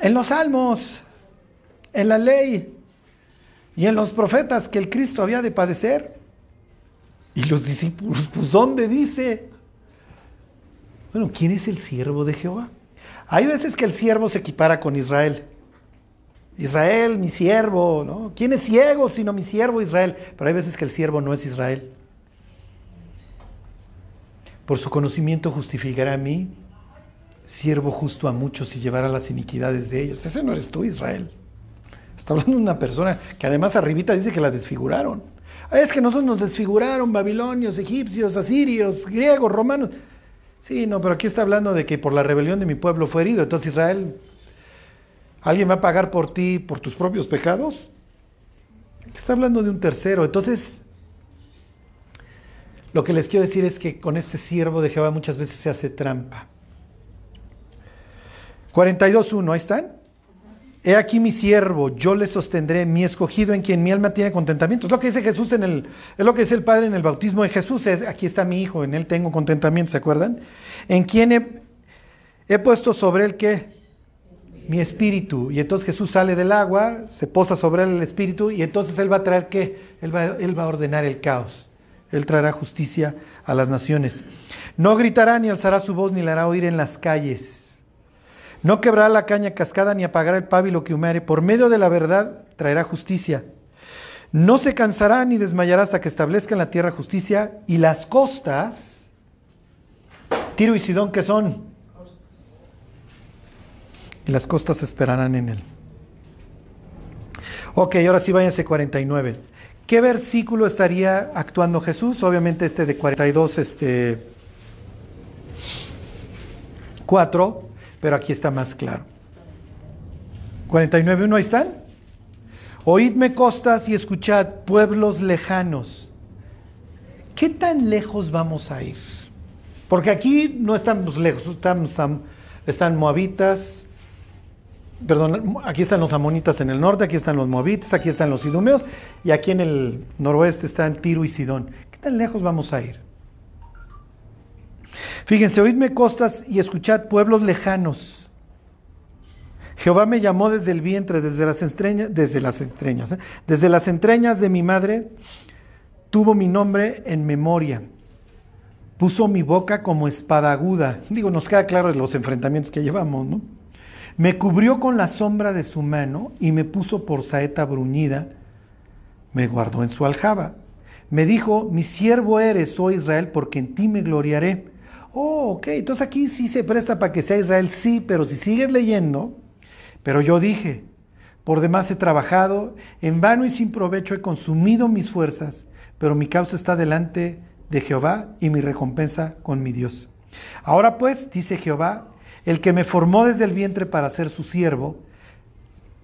en los salmos, en la ley y en los profetas que el Cristo había de padecer. Y los discípulos, pues ¿dónde dice? Bueno, ¿quién es el siervo de Jehová? Hay veces que el siervo se equipara con Israel. Israel, mi siervo, ¿no? ¿Quién es ciego sino mi siervo Israel? Pero hay veces que el siervo no es Israel. Por su conocimiento justificará a mí, siervo justo a muchos y llevará las iniquidades de ellos. Ese no eres tú, Israel. Está hablando de una persona que además arribita dice que la desfiguraron. Es que nosotros nos desfiguraron babilonios, egipcios, asirios, griegos, romanos. Sí, no, pero aquí está hablando de que por la rebelión de mi pueblo fue herido. Entonces Israel ¿Alguien va a pagar por ti por tus propios pecados? Está hablando de un tercero. Entonces, lo que les quiero decir es que con este siervo de Jehová muchas veces se hace trampa. 42.1, ahí están. He aquí mi siervo, yo le sostendré, mi escogido en quien mi alma tiene contentamiento. Es lo que dice Jesús en el, es lo que dice el Padre en el bautismo de Jesús. Es, aquí está mi hijo, en él tengo contentamiento, ¿se acuerdan? En quien he, he puesto sobre él que mi espíritu. Y entonces Jesús sale del agua, se posa sobre él el espíritu y entonces él va a traer qué? Él va, a ordenar el caos. Él traerá justicia a las naciones. No gritará ni alzará su voz ni la hará oír en las calles. No quebrará la caña cascada ni apagará el pábilo que humare. Por medio de la verdad traerá justicia. No se cansará ni desmayará hasta que establezca en la tierra justicia y las costas, Tiro y Sidón, que son y las costas esperarán en él. Ok, ahora sí váyanse 49. ¿Qué versículo estaría actuando Jesús? Obviamente este de 42, este 4, pero aquí está más claro. 49.1, ahí están. Oídme costas y escuchad pueblos lejanos. ¿Qué tan lejos vamos a ir? Porque aquí no estamos lejos, estamos, están moabitas, perdón, aquí están los amonitas en el norte, aquí están los moabitas, aquí están los idumeos y aquí en el noroeste están Tiro y Sidón. ¿Qué tan lejos vamos a ir? Fíjense, oídme costas y escuchad pueblos lejanos. Jehová me llamó desde el vientre, desde las entrañas, desde las entrañas, ¿eh? desde las entrañas de mi madre, tuvo mi nombre en memoria. Puso mi boca como espada aguda. Digo, nos queda claro los enfrentamientos que llevamos, ¿no? Me cubrió con la sombra de su mano y me puso por saeta bruñida. Me guardó en su aljaba. Me dijo, mi siervo eres, oh Israel, porque en ti me gloriaré. Oh, ok, entonces aquí sí se presta para que sea Israel, sí, pero si sigues leyendo, pero yo dije, por demás he trabajado, en vano y sin provecho he consumido mis fuerzas, pero mi causa está delante de Jehová y mi recompensa con mi Dios. Ahora pues, dice Jehová, el que me formó desde el vientre para ser su siervo,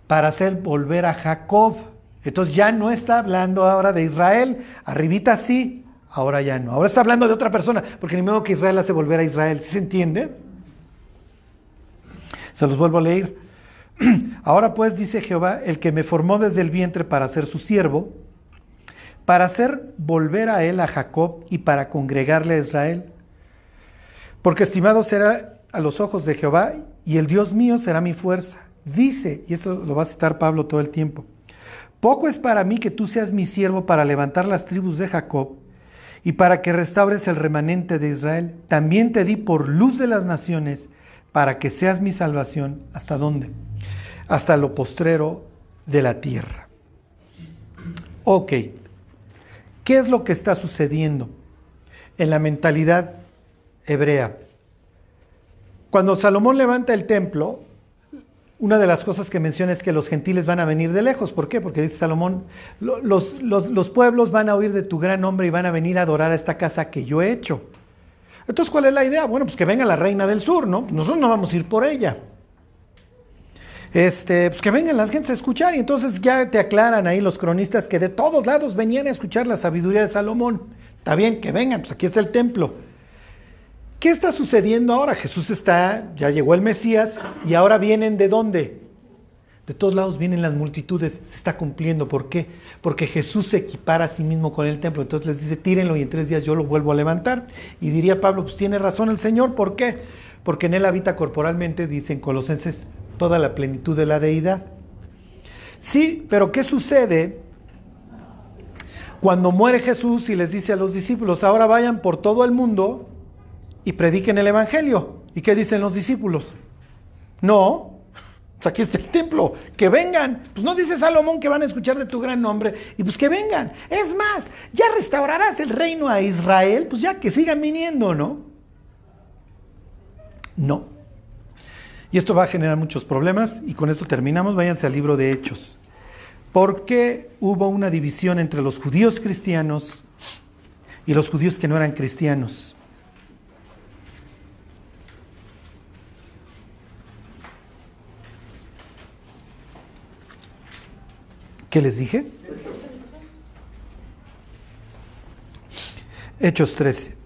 para hacer volver a Jacob. Entonces ya no está hablando ahora de Israel, arribita sí, ahora ya no. Ahora está hablando de otra persona, porque ni modo que Israel hace volver a Israel, ¿sí se entiende? Se los vuelvo a leer. Ahora pues dice Jehová, el que me formó desde el vientre para ser su siervo, para hacer volver a él a Jacob y para congregarle a Israel. Porque estimado será a los ojos de Jehová y el Dios mío será mi fuerza. Dice, y eso lo va a citar Pablo todo el tiempo, poco es para mí que tú seas mi siervo para levantar las tribus de Jacob y para que restaures el remanente de Israel. También te di por luz de las naciones para que seas mi salvación. ¿Hasta dónde? Hasta lo postrero de la tierra. Ok, ¿qué es lo que está sucediendo en la mentalidad hebrea? Cuando Salomón levanta el templo, una de las cosas que menciona es que los gentiles van a venir de lejos. ¿Por qué? Porque dice Salomón, los, los, pueblos van a oír de tu gran nombre y van a venir a adorar a esta casa que yo he hecho. Entonces, ¿cuál es la idea? Bueno, pues que venga la reina del sur, ¿no? Nosotros no vamos a ir por ella. Este, pues que vengan las gentes a escuchar y entonces ya te aclaran ahí los cronistas que de todos lados venían a escuchar la sabiduría de Salomón. Está bien, que vengan, pues aquí está el templo. ¿Qué está sucediendo ahora? Jesús está, ya llegó el Mesías y ahora vienen de dónde? De todos lados vienen las multitudes, se está cumpliendo. ¿Por qué? Porque Jesús se equipara a sí mismo con el templo. Entonces les dice, tírenlo y en tres días yo lo vuelvo a levantar. Y diría Pablo, pues tiene razón el Señor. ¿Por qué? Porque en él habita corporalmente, dicen Colosenses, toda la plenitud de la deidad. Sí, pero ¿qué sucede cuando muere Jesús y les dice a los discípulos, ahora vayan por todo el mundo y prediquen el Evangelio. ¿Y qué dicen los discípulos? No, pues aquí está el templo, que vengan. Pues no dice Salomón que van a escuchar de tu gran nombre, y pues que vengan. Es más, ya restaurarás el reino a Israel, pues ya que sigan viniendo, ¿no? No. Y esto va a generar muchos problemas, y con esto terminamos. Váyanse al libro de Hechos. ¿Por qué hubo una división entre los judíos cristianos y los judíos que no eran cristianos? ¿Qué les dije? Hechos 13.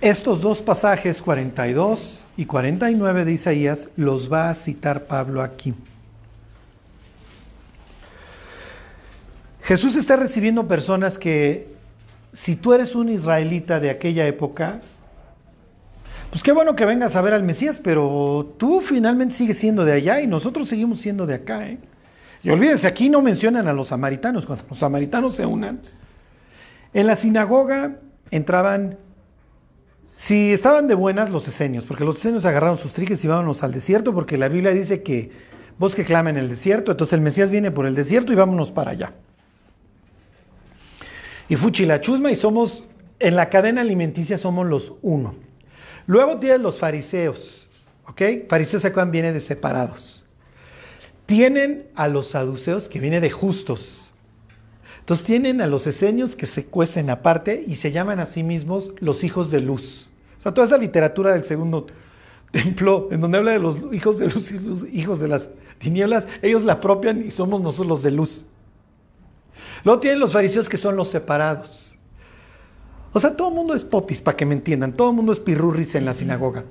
Estos dos pasajes, 42 y 49 de Isaías, los va a citar Pablo aquí. Jesús está recibiendo personas que, si tú eres un israelita de aquella época, pues qué bueno que vengas a ver al Mesías, pero tú finalmente sigues siendo de allá y nosotros seguimos siendo de acá. ¿eh? Y olvídense, aquí no mencionan a los samaritanos, cuando los samaritanos se unan. En la sinagoga entraban, si estaban de buenas, los esenios, porque los esenios agarraron sus triques y vámonos al desierto, porque la Biblia dice que bosque clama en el desierto, entonces el Mesías viene por el desierto y vámonos para allá. Y fuchi la chusma y somos, en la cadena alimenticia somos los uno. Luego tienes los fariseos, ¿ok? Fariseos se viene de separados. Tienen a los saduceos que viene de justos. Entonces tienen a los esenios que se cuecen aparte y se llaman a sí mismos los hijos de luz. O sea, toda esa literatura del segundo templo, en donde habla de los hijos de luz y los hijos de las tinieblas, ellos la apropian y somos nosotros los de luz. Luego tienen los fariseos que son los separados. O sea, todo el mundo es popis, para que me entiendan. Todo el mundo es pirurris en la sinagoga.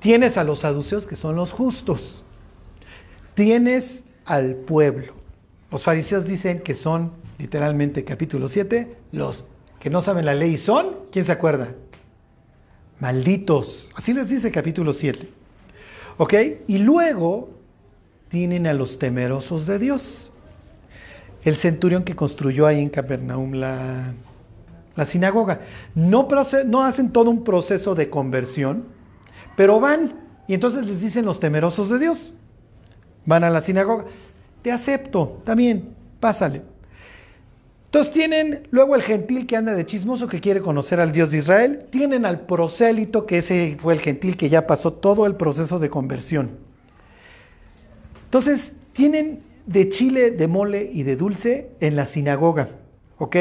Tienes a los saduceos, que son los justos. Tienes al pueblo. Los fariseos dicen que son, literalmente, capítulo 7, los que no saben la ley son, ¿quién se acuerda? Malditos. Así les dice capítulo 7. ¿Ok? Y luego tienen a los temerosos de Dios. El centurión que construyó ahí en Capernaum la, la sinagoga. No, hacen todo un proceso de conversión, pero van y entonces les dicen los temerosos de Dios. Van a la sinagoga. Te acepto, también, pásale. Entonces tienen luego el gentil que anda de chismoso que quiere conocer al Dios de Israel. Tienen al prosélito que ese fue el gentil que ya pasó todo el proceso de conversión. Entonces tienen de chile, de mole y de dulce en la sinagoga. ¿Ok?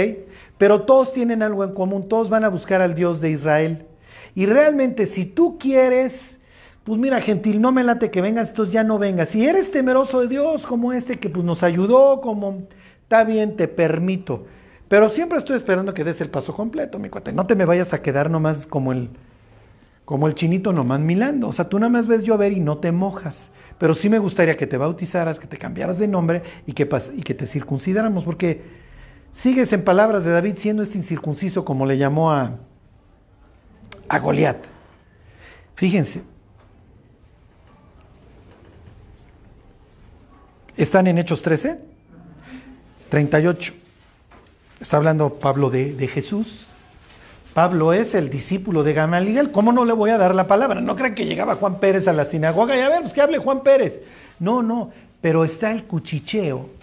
Pero todos tienen algo en común, todos van a buscar al Dios de Israel. Y realmente si tú quieres, pues mira, gentil, no me late que vengas, entonces ya no vengas. Si eres temeroso de Dios como este que pues nos ayudó, como está bien, te permito. Pero siempre estoy esperando que des el paso completo, mi cuate. No te me vayas a quedar nomás como el, como el chinito nomás milando. O sea, tú nada más ves llover y no te mojas. Pero sí me gustaría que te bautizaras, que te cambiaras de nombre y que, y que te circuncidáramos, porque Sigues en palabras de David siendo este incircunciso como le llamó a, a Goliat. Fíjense. Están en Hechos 13, 38. Está hablando Pablo de, de Jesús. Pablo es el discípulo de Gamaliel. ¿Cómo no le voy a dar la palabra? No crean que llegaba Juan Pérez a la sinagoga y a ver, pues que hable Juan Pérez. No, no. Pero está el cuchicheo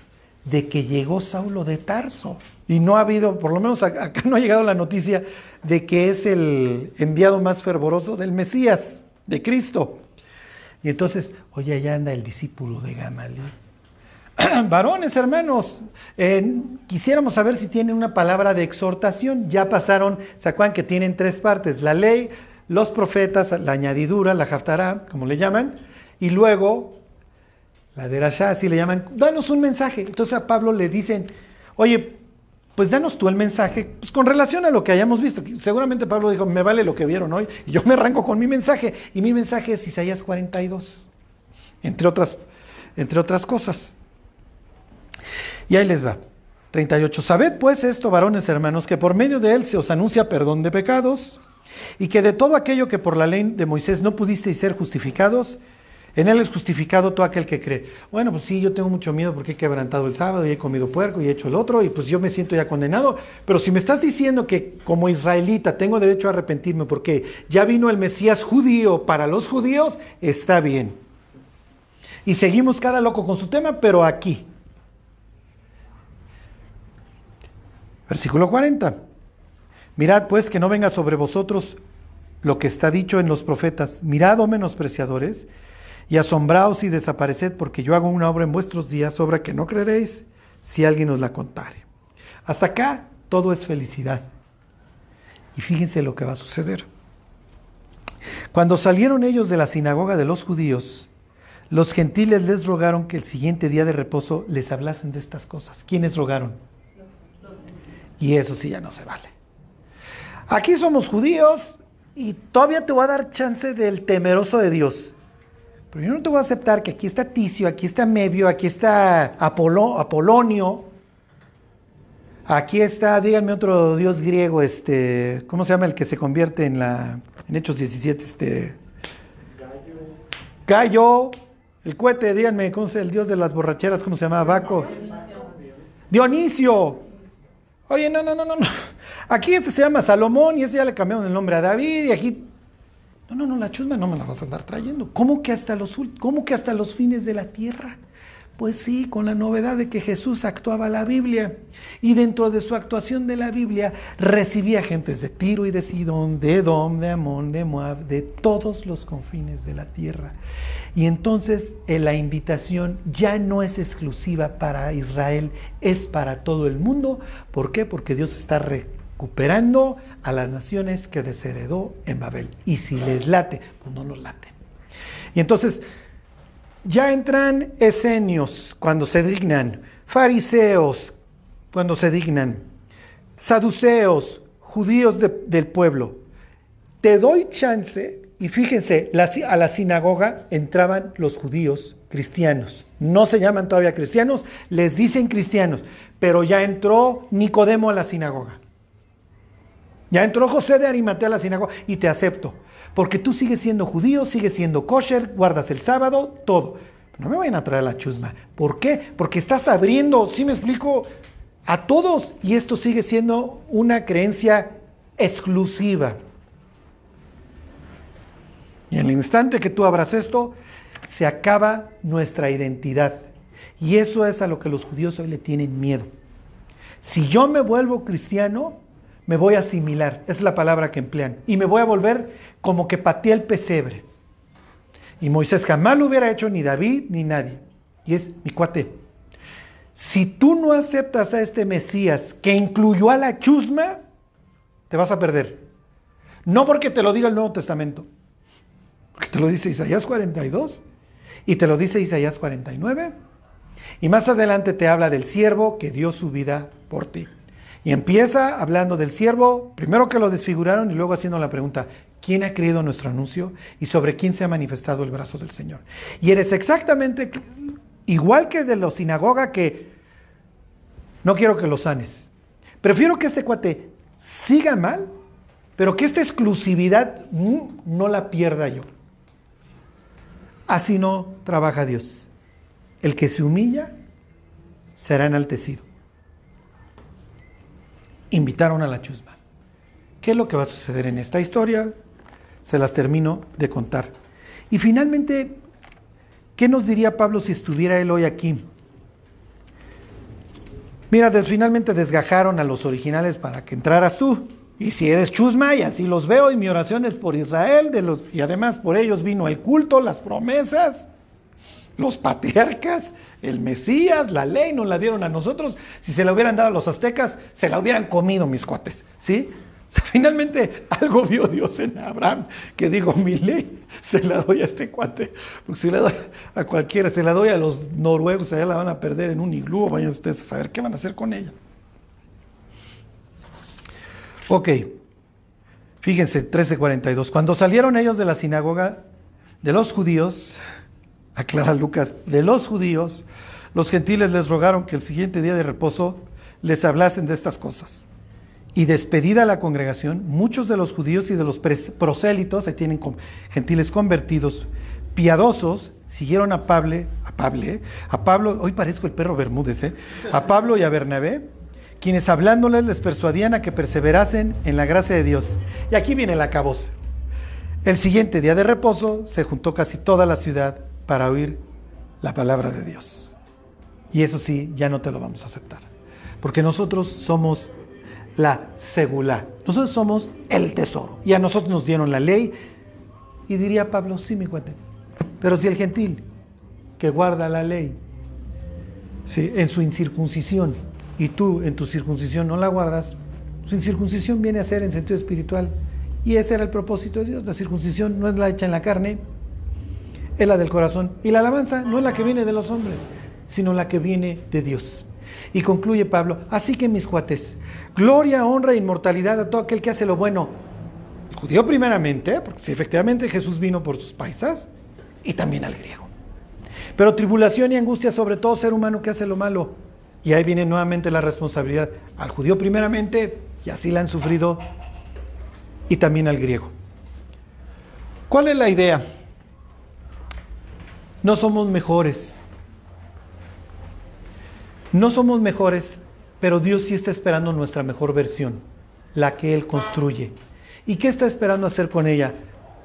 de que llegó Saulo de Tarso. Y no ha habido, por lo menos acá no ha llegado la noticia de que es el enviado más fervoroso del Mesías, de Cristo. Y entonces, oye, allá anda el discípulo de Gamaliel. Varones, hermanos, quisiéramos saber si tienen una palabra de exhortación. Ya pasaron, ¿se acuerdan que tienen tres partes? La ley, los profetas, la añadidura, la jaftará, como le llaman, y luego la derashá, así le llaman, danos un mensaje. Entonces a Pablo le dicen, oye, pues danos tú el mensaje, pues con relación a lo que hayamos visto. Seguramente Pablo dijo, me vale lo que vieron hoy, y yo me arranco con mi mensaje. Y mi mensaje es Isaías 42, entre otras, entre otras cosas. Y ahí les va. 38. Sabed pues esto, varones hermanos, que por medio de él se os anuncia perdón de pecados, y que de todo aquello que por la ley de Moisés no pudisteis ser justificados, en él es justificado todo aquel que cree. Bueno, pues sí, yo tengo mucho miedo porque he quebrantado el sábado y he comido puerco y he hecho el otro y pues yo me siento ya condenado. Pero si me estás diciendo que como israelita tengo derecho a arrepentirme porque ya vino el Mesías judío para los judíos, está bien. Y seguimos cada loco con su tema, pero aquí. Versículo 40. Mirad pues que no venga sobre vosotros lo que está dicho en los profetas. Mirad, oh menospreciadores, y asombraos y desapareced, porque yo hago una obra en vuestros días, obra que no creeréis si alguien os la contare. Hasta acá todo es felicidad. Y fíjense lo que va a suceder. Cuando salieron ellos de la sinagoga de los judíos, los gentiles les rogaron que el siguiente día de reposo les hablasen de estas cosas. ¿Quiénes rogaron? Y eso sí ya no se vale. Aquí somos judíos y todavía te voy a dar chance del temeroso de Dios. Pero yo no te voy a aceptar que aquí está Ticio, aquí está Mebio, aquí está Apolonio, aquí está, díganme otro dios griego, este, ¿cómo se llama el que se convierte en la en Hechos 17? Este, Gallo, el cohete, díganme, ¿cómo es el dios de las borracheras? ¿Cómo se llama? Baco. Dionisio. Oye, no, no, no, no, no. Aquí este se llama Salomón y ese ya le cambiamos el nombre a David y aquí no, no, no, la chusma no me la vas a andar trayendo. ¿Cómo que hasta los, cómo que hasta los fines de la tierra? Pues sí, con la novedad de que Jesús actuaba la Biblia y dentro de su actuación de la Biblia recibía gentes de Tiro y de Sidón, de Edom, de Amón, de Moab, de todos los confines de la tierra. Y entonces eh, la invitación ya no es exclusiva para Israel, es para todo el mundo. ¿Por qué? Porque Dios está recuperando a las naciones que desheredó en Babel. Y si les late, pues no nos late. Y entonces ya entran esenios cuando se dignan, fariseos cuando se dignan, saduceos, judíos del pueblo, te doy chance, y fíjense, a la sinagoga entraban los judíos cristianos. No se llaman todavía cristianos, les dicen cristianos, pero ya entró Nicodemo a la sinagoga. Ya entró José de Arimatea a la sinagoga y te acepto. Porque tú sigues siendo judío, sigues siendo kosher, guardas el sábado, todo. No me vayan a traer la chusma. ¿Por qué? Porque estás abriendo, si me explico, a todos. Y esto sigue siendo una creencia exclusiva. Y en el instante que tú abras esto, se acaba nuestra identidad. Y eso es a lo que los judíos hoy le tienen miedo. Si yo me vuelvo cristiano, me voy a asimilar, es la palabra que emplean, y me voy a volver como que pateé el pesebre. Y Moisés jamás lo hubiera hecho ni David ni nadie. Y es mi cuate. Si tú no aceptas a este Mesías que incluyó a la chusma, te vas a perder. No porque te lo diga el Nuevo Testamento, porque te lo dice Isaías 42 y te lo dice Isaías 49. Y más adelante te habla del siervo que dio su vida por ti. Y empieza hablando del siervo, primero que lo desfiguraron y luego haciendo la pregunta, ¿quién ha creído nuestro anuncio y sobre quién se ha manifestado el brazo del Señor? Y eres exactamente igual que de la sinagoga que no quiero que lo sanes. Prefiero que este cuate siga mal, pero que esta exclusividad no la pierda yo. Así no trabaja Dios. El que se humilla será enaltecido invitaron a la chusma. ¿Qué es lo que va a suceder en esta historia? Se las termino de contar. Y finalmente, ¿qué nos diría Pablo si estuviera él hoy aquí? Mira, finalmente desgajaron a los originales para que entraras tú. Y si eres chusma, y así los veo, y mi oración es por Israel, de los, y además por ellos vino el culto, las promesas, los patriarcas, el Mesías, la ley nos la dieron a nosotros. Si se la hubieran dado a los aztecas, se la hubieran comido mis cuates. ¿Sí? Finalmente algo vio Dios en Abraham que dijo, mi ley se la doy a este cuate, porque si la doy a cualquiera, se la doy a los noruegos, allá la van a perder en un iglú, vayan ustedes a saber qué van a hacer con ella. Ok, fíjense, 1342, cuando salieron ellos de la sinagoga de los judíos, aclara Lucas, de los judíos, los gentiles les rogaron que el siguiente día de reposo les hablasen de estas cosas. Y despedida la congregación, muchos de los judíos y de los prosélitos, ahí tienen gentiles convertidos, piadosos, siguieron a Pablo, a Pablo, ¿eh? a Pablo, hoy parezco el perro Bermúdez, ¿eh? a Pablo y a Bernabé, quienes hablándoles les persuadían a que perseverasen en la gracia de Dios. Y aquí viene la caboz. El siguiente día de reposo se juntó casi toda la ciudad para oír la palabra de Dios. Y eso sí, ya no te lo vamos a aceptar. Porque nosotros somos la segula. Nosotros somos el tesoro. Y a nosotros nos dieron la ley. Y diría Pablo, sí, mi cuate. Pero si el gentil que guarda la ley ¿sí? en su incircuncisión y tú en tu circuncisión no la guardas, su incircuncisión viene a ser en sentido espiritual. Y ese era el propósito de Dios. La circuncisión no es la hecha en la carne, es la del corazón. Y la alabanza no es la que viene de los hombres, sino la que viene de Dios. Y concluye Pablo, así que mis cuates, gloria, honra e inmortalidad a todo aquel que hace lo bueno. Judío primeramente, porque si efectivamente Jesús vino por sus paisas, y también al griego. Pero tribulación y angustia sobre todo ser humano que hace lo malo. Y ahí viene nuevamente la responsabilidad al judío primeramente, y así la han sufrido, y también al griego. ¿Cuál es la idea? No somos mejores. No somos mejores, pero Dios sí está esperando nuestra mejor versión, la que Él construye. ¿Y qué está esperando hacer con ella?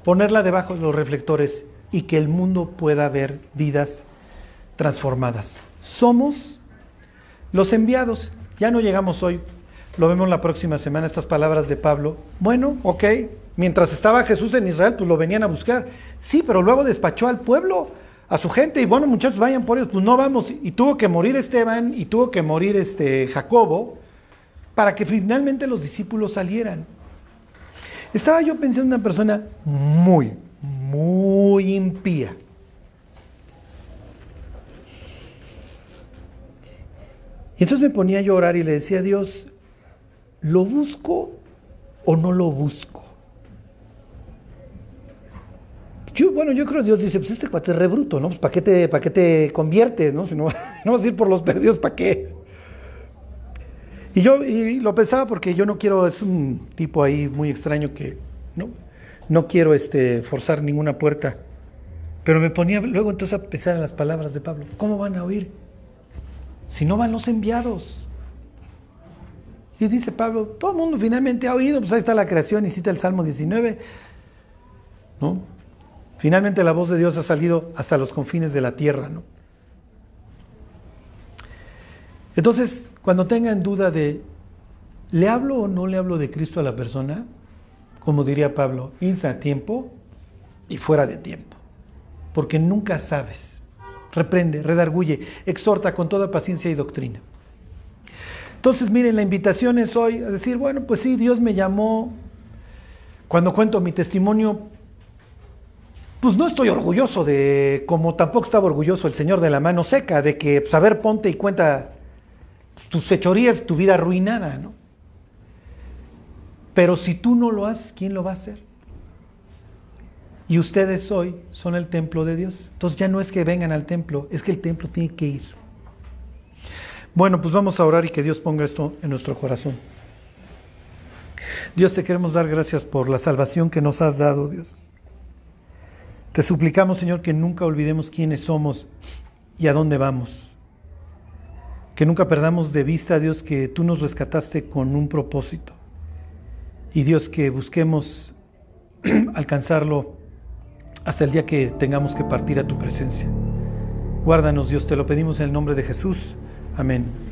Ponerla debajo de los reflectores y que el mundo pueda ver vidas transformadas. Somos los enviados. Ya no llegamos hoy, lo vemos la próxima semana, estas palabras de Pablo. Bueno, ok, mientras estaba Jesús en Israel, pues lo venían a buscar. Sí, pero luego despachó al pueblo a su gente y bueno muchachos vayan por ellos, pues no vamos y tuvo que morir Esteban y tuvo que morir este Jacobo para que finalmente los discípulos salieran. Estaba yo pensando en una persona muy, muy impía. Y entonces me ponía a llorar y le decía a Dios, lo busco o no lo busco? Yo, bueno, yo creo que Dios dice, pues este cuate es rebruto, ¿no? Pues ¿para qué te, para qué te conviertes, no? Si no, no vas a ir por los perdidos, ¿para qué? Y yo y lo pensaba porque yo no quiero, es un tipo ahí muy extraño que no, no quiero este, forzar ninguna puerta. Pero me ponía luego entonces a pensar en las palabras de Pablo. ¿Cómo van a oír? Si no van los enviados. Y dice Pablo, todo el mundo finalmente ha oído, pues ahí está la creación y cita el Salmo 19. ¿No? Finalmente la voz de Dios ha salido hasta los confines de la tierra, ¿no? Entonces, cuando tengan duda de, ¿le hablo o no le hablo de Cristo a la persona? Como diría Pablo, insta a tiempo y fuera de tiempo. Porque nunca sabes. Reprende, redarguye, exhorta con toda paciencia y doctrina. Entonces, miren, la invitación es hoy a decir, bueno, pues sí, Dios me llamó. Cuando cuento mi testimonio, pues no estoy orgulloso de, como tampoco estaba orgulloso el Señor de la mano seca, de que, pues a ver, ponte y cuenta tus fechorías, tu vida arruinada, ¿no? Pero si tú no lo haces, ¿quién lo va a hacer? Y ustedes hoy son el templo de Dios. Entonces ya no es que vengan al templo, es que el templo tiene que ir. Bueno, pues vamos a orar y que Dios ponga esto en nuestro corazón. Dios, te queremos dar gracias por la salvación que nos has dado, Dios. Te suplicamos, Señor, que nunca olvidemos quiénes somos y a dónde vamos. Que nunca perdamos de vista, Dios, que tú nos rescataste con un propósito. Y Dios, que busquemos alcanzarlo hasta el día que tengamos que partir a tu presencia. Guárdanos, Dios, te lo pedimos en el nombre de Jesús. Amén.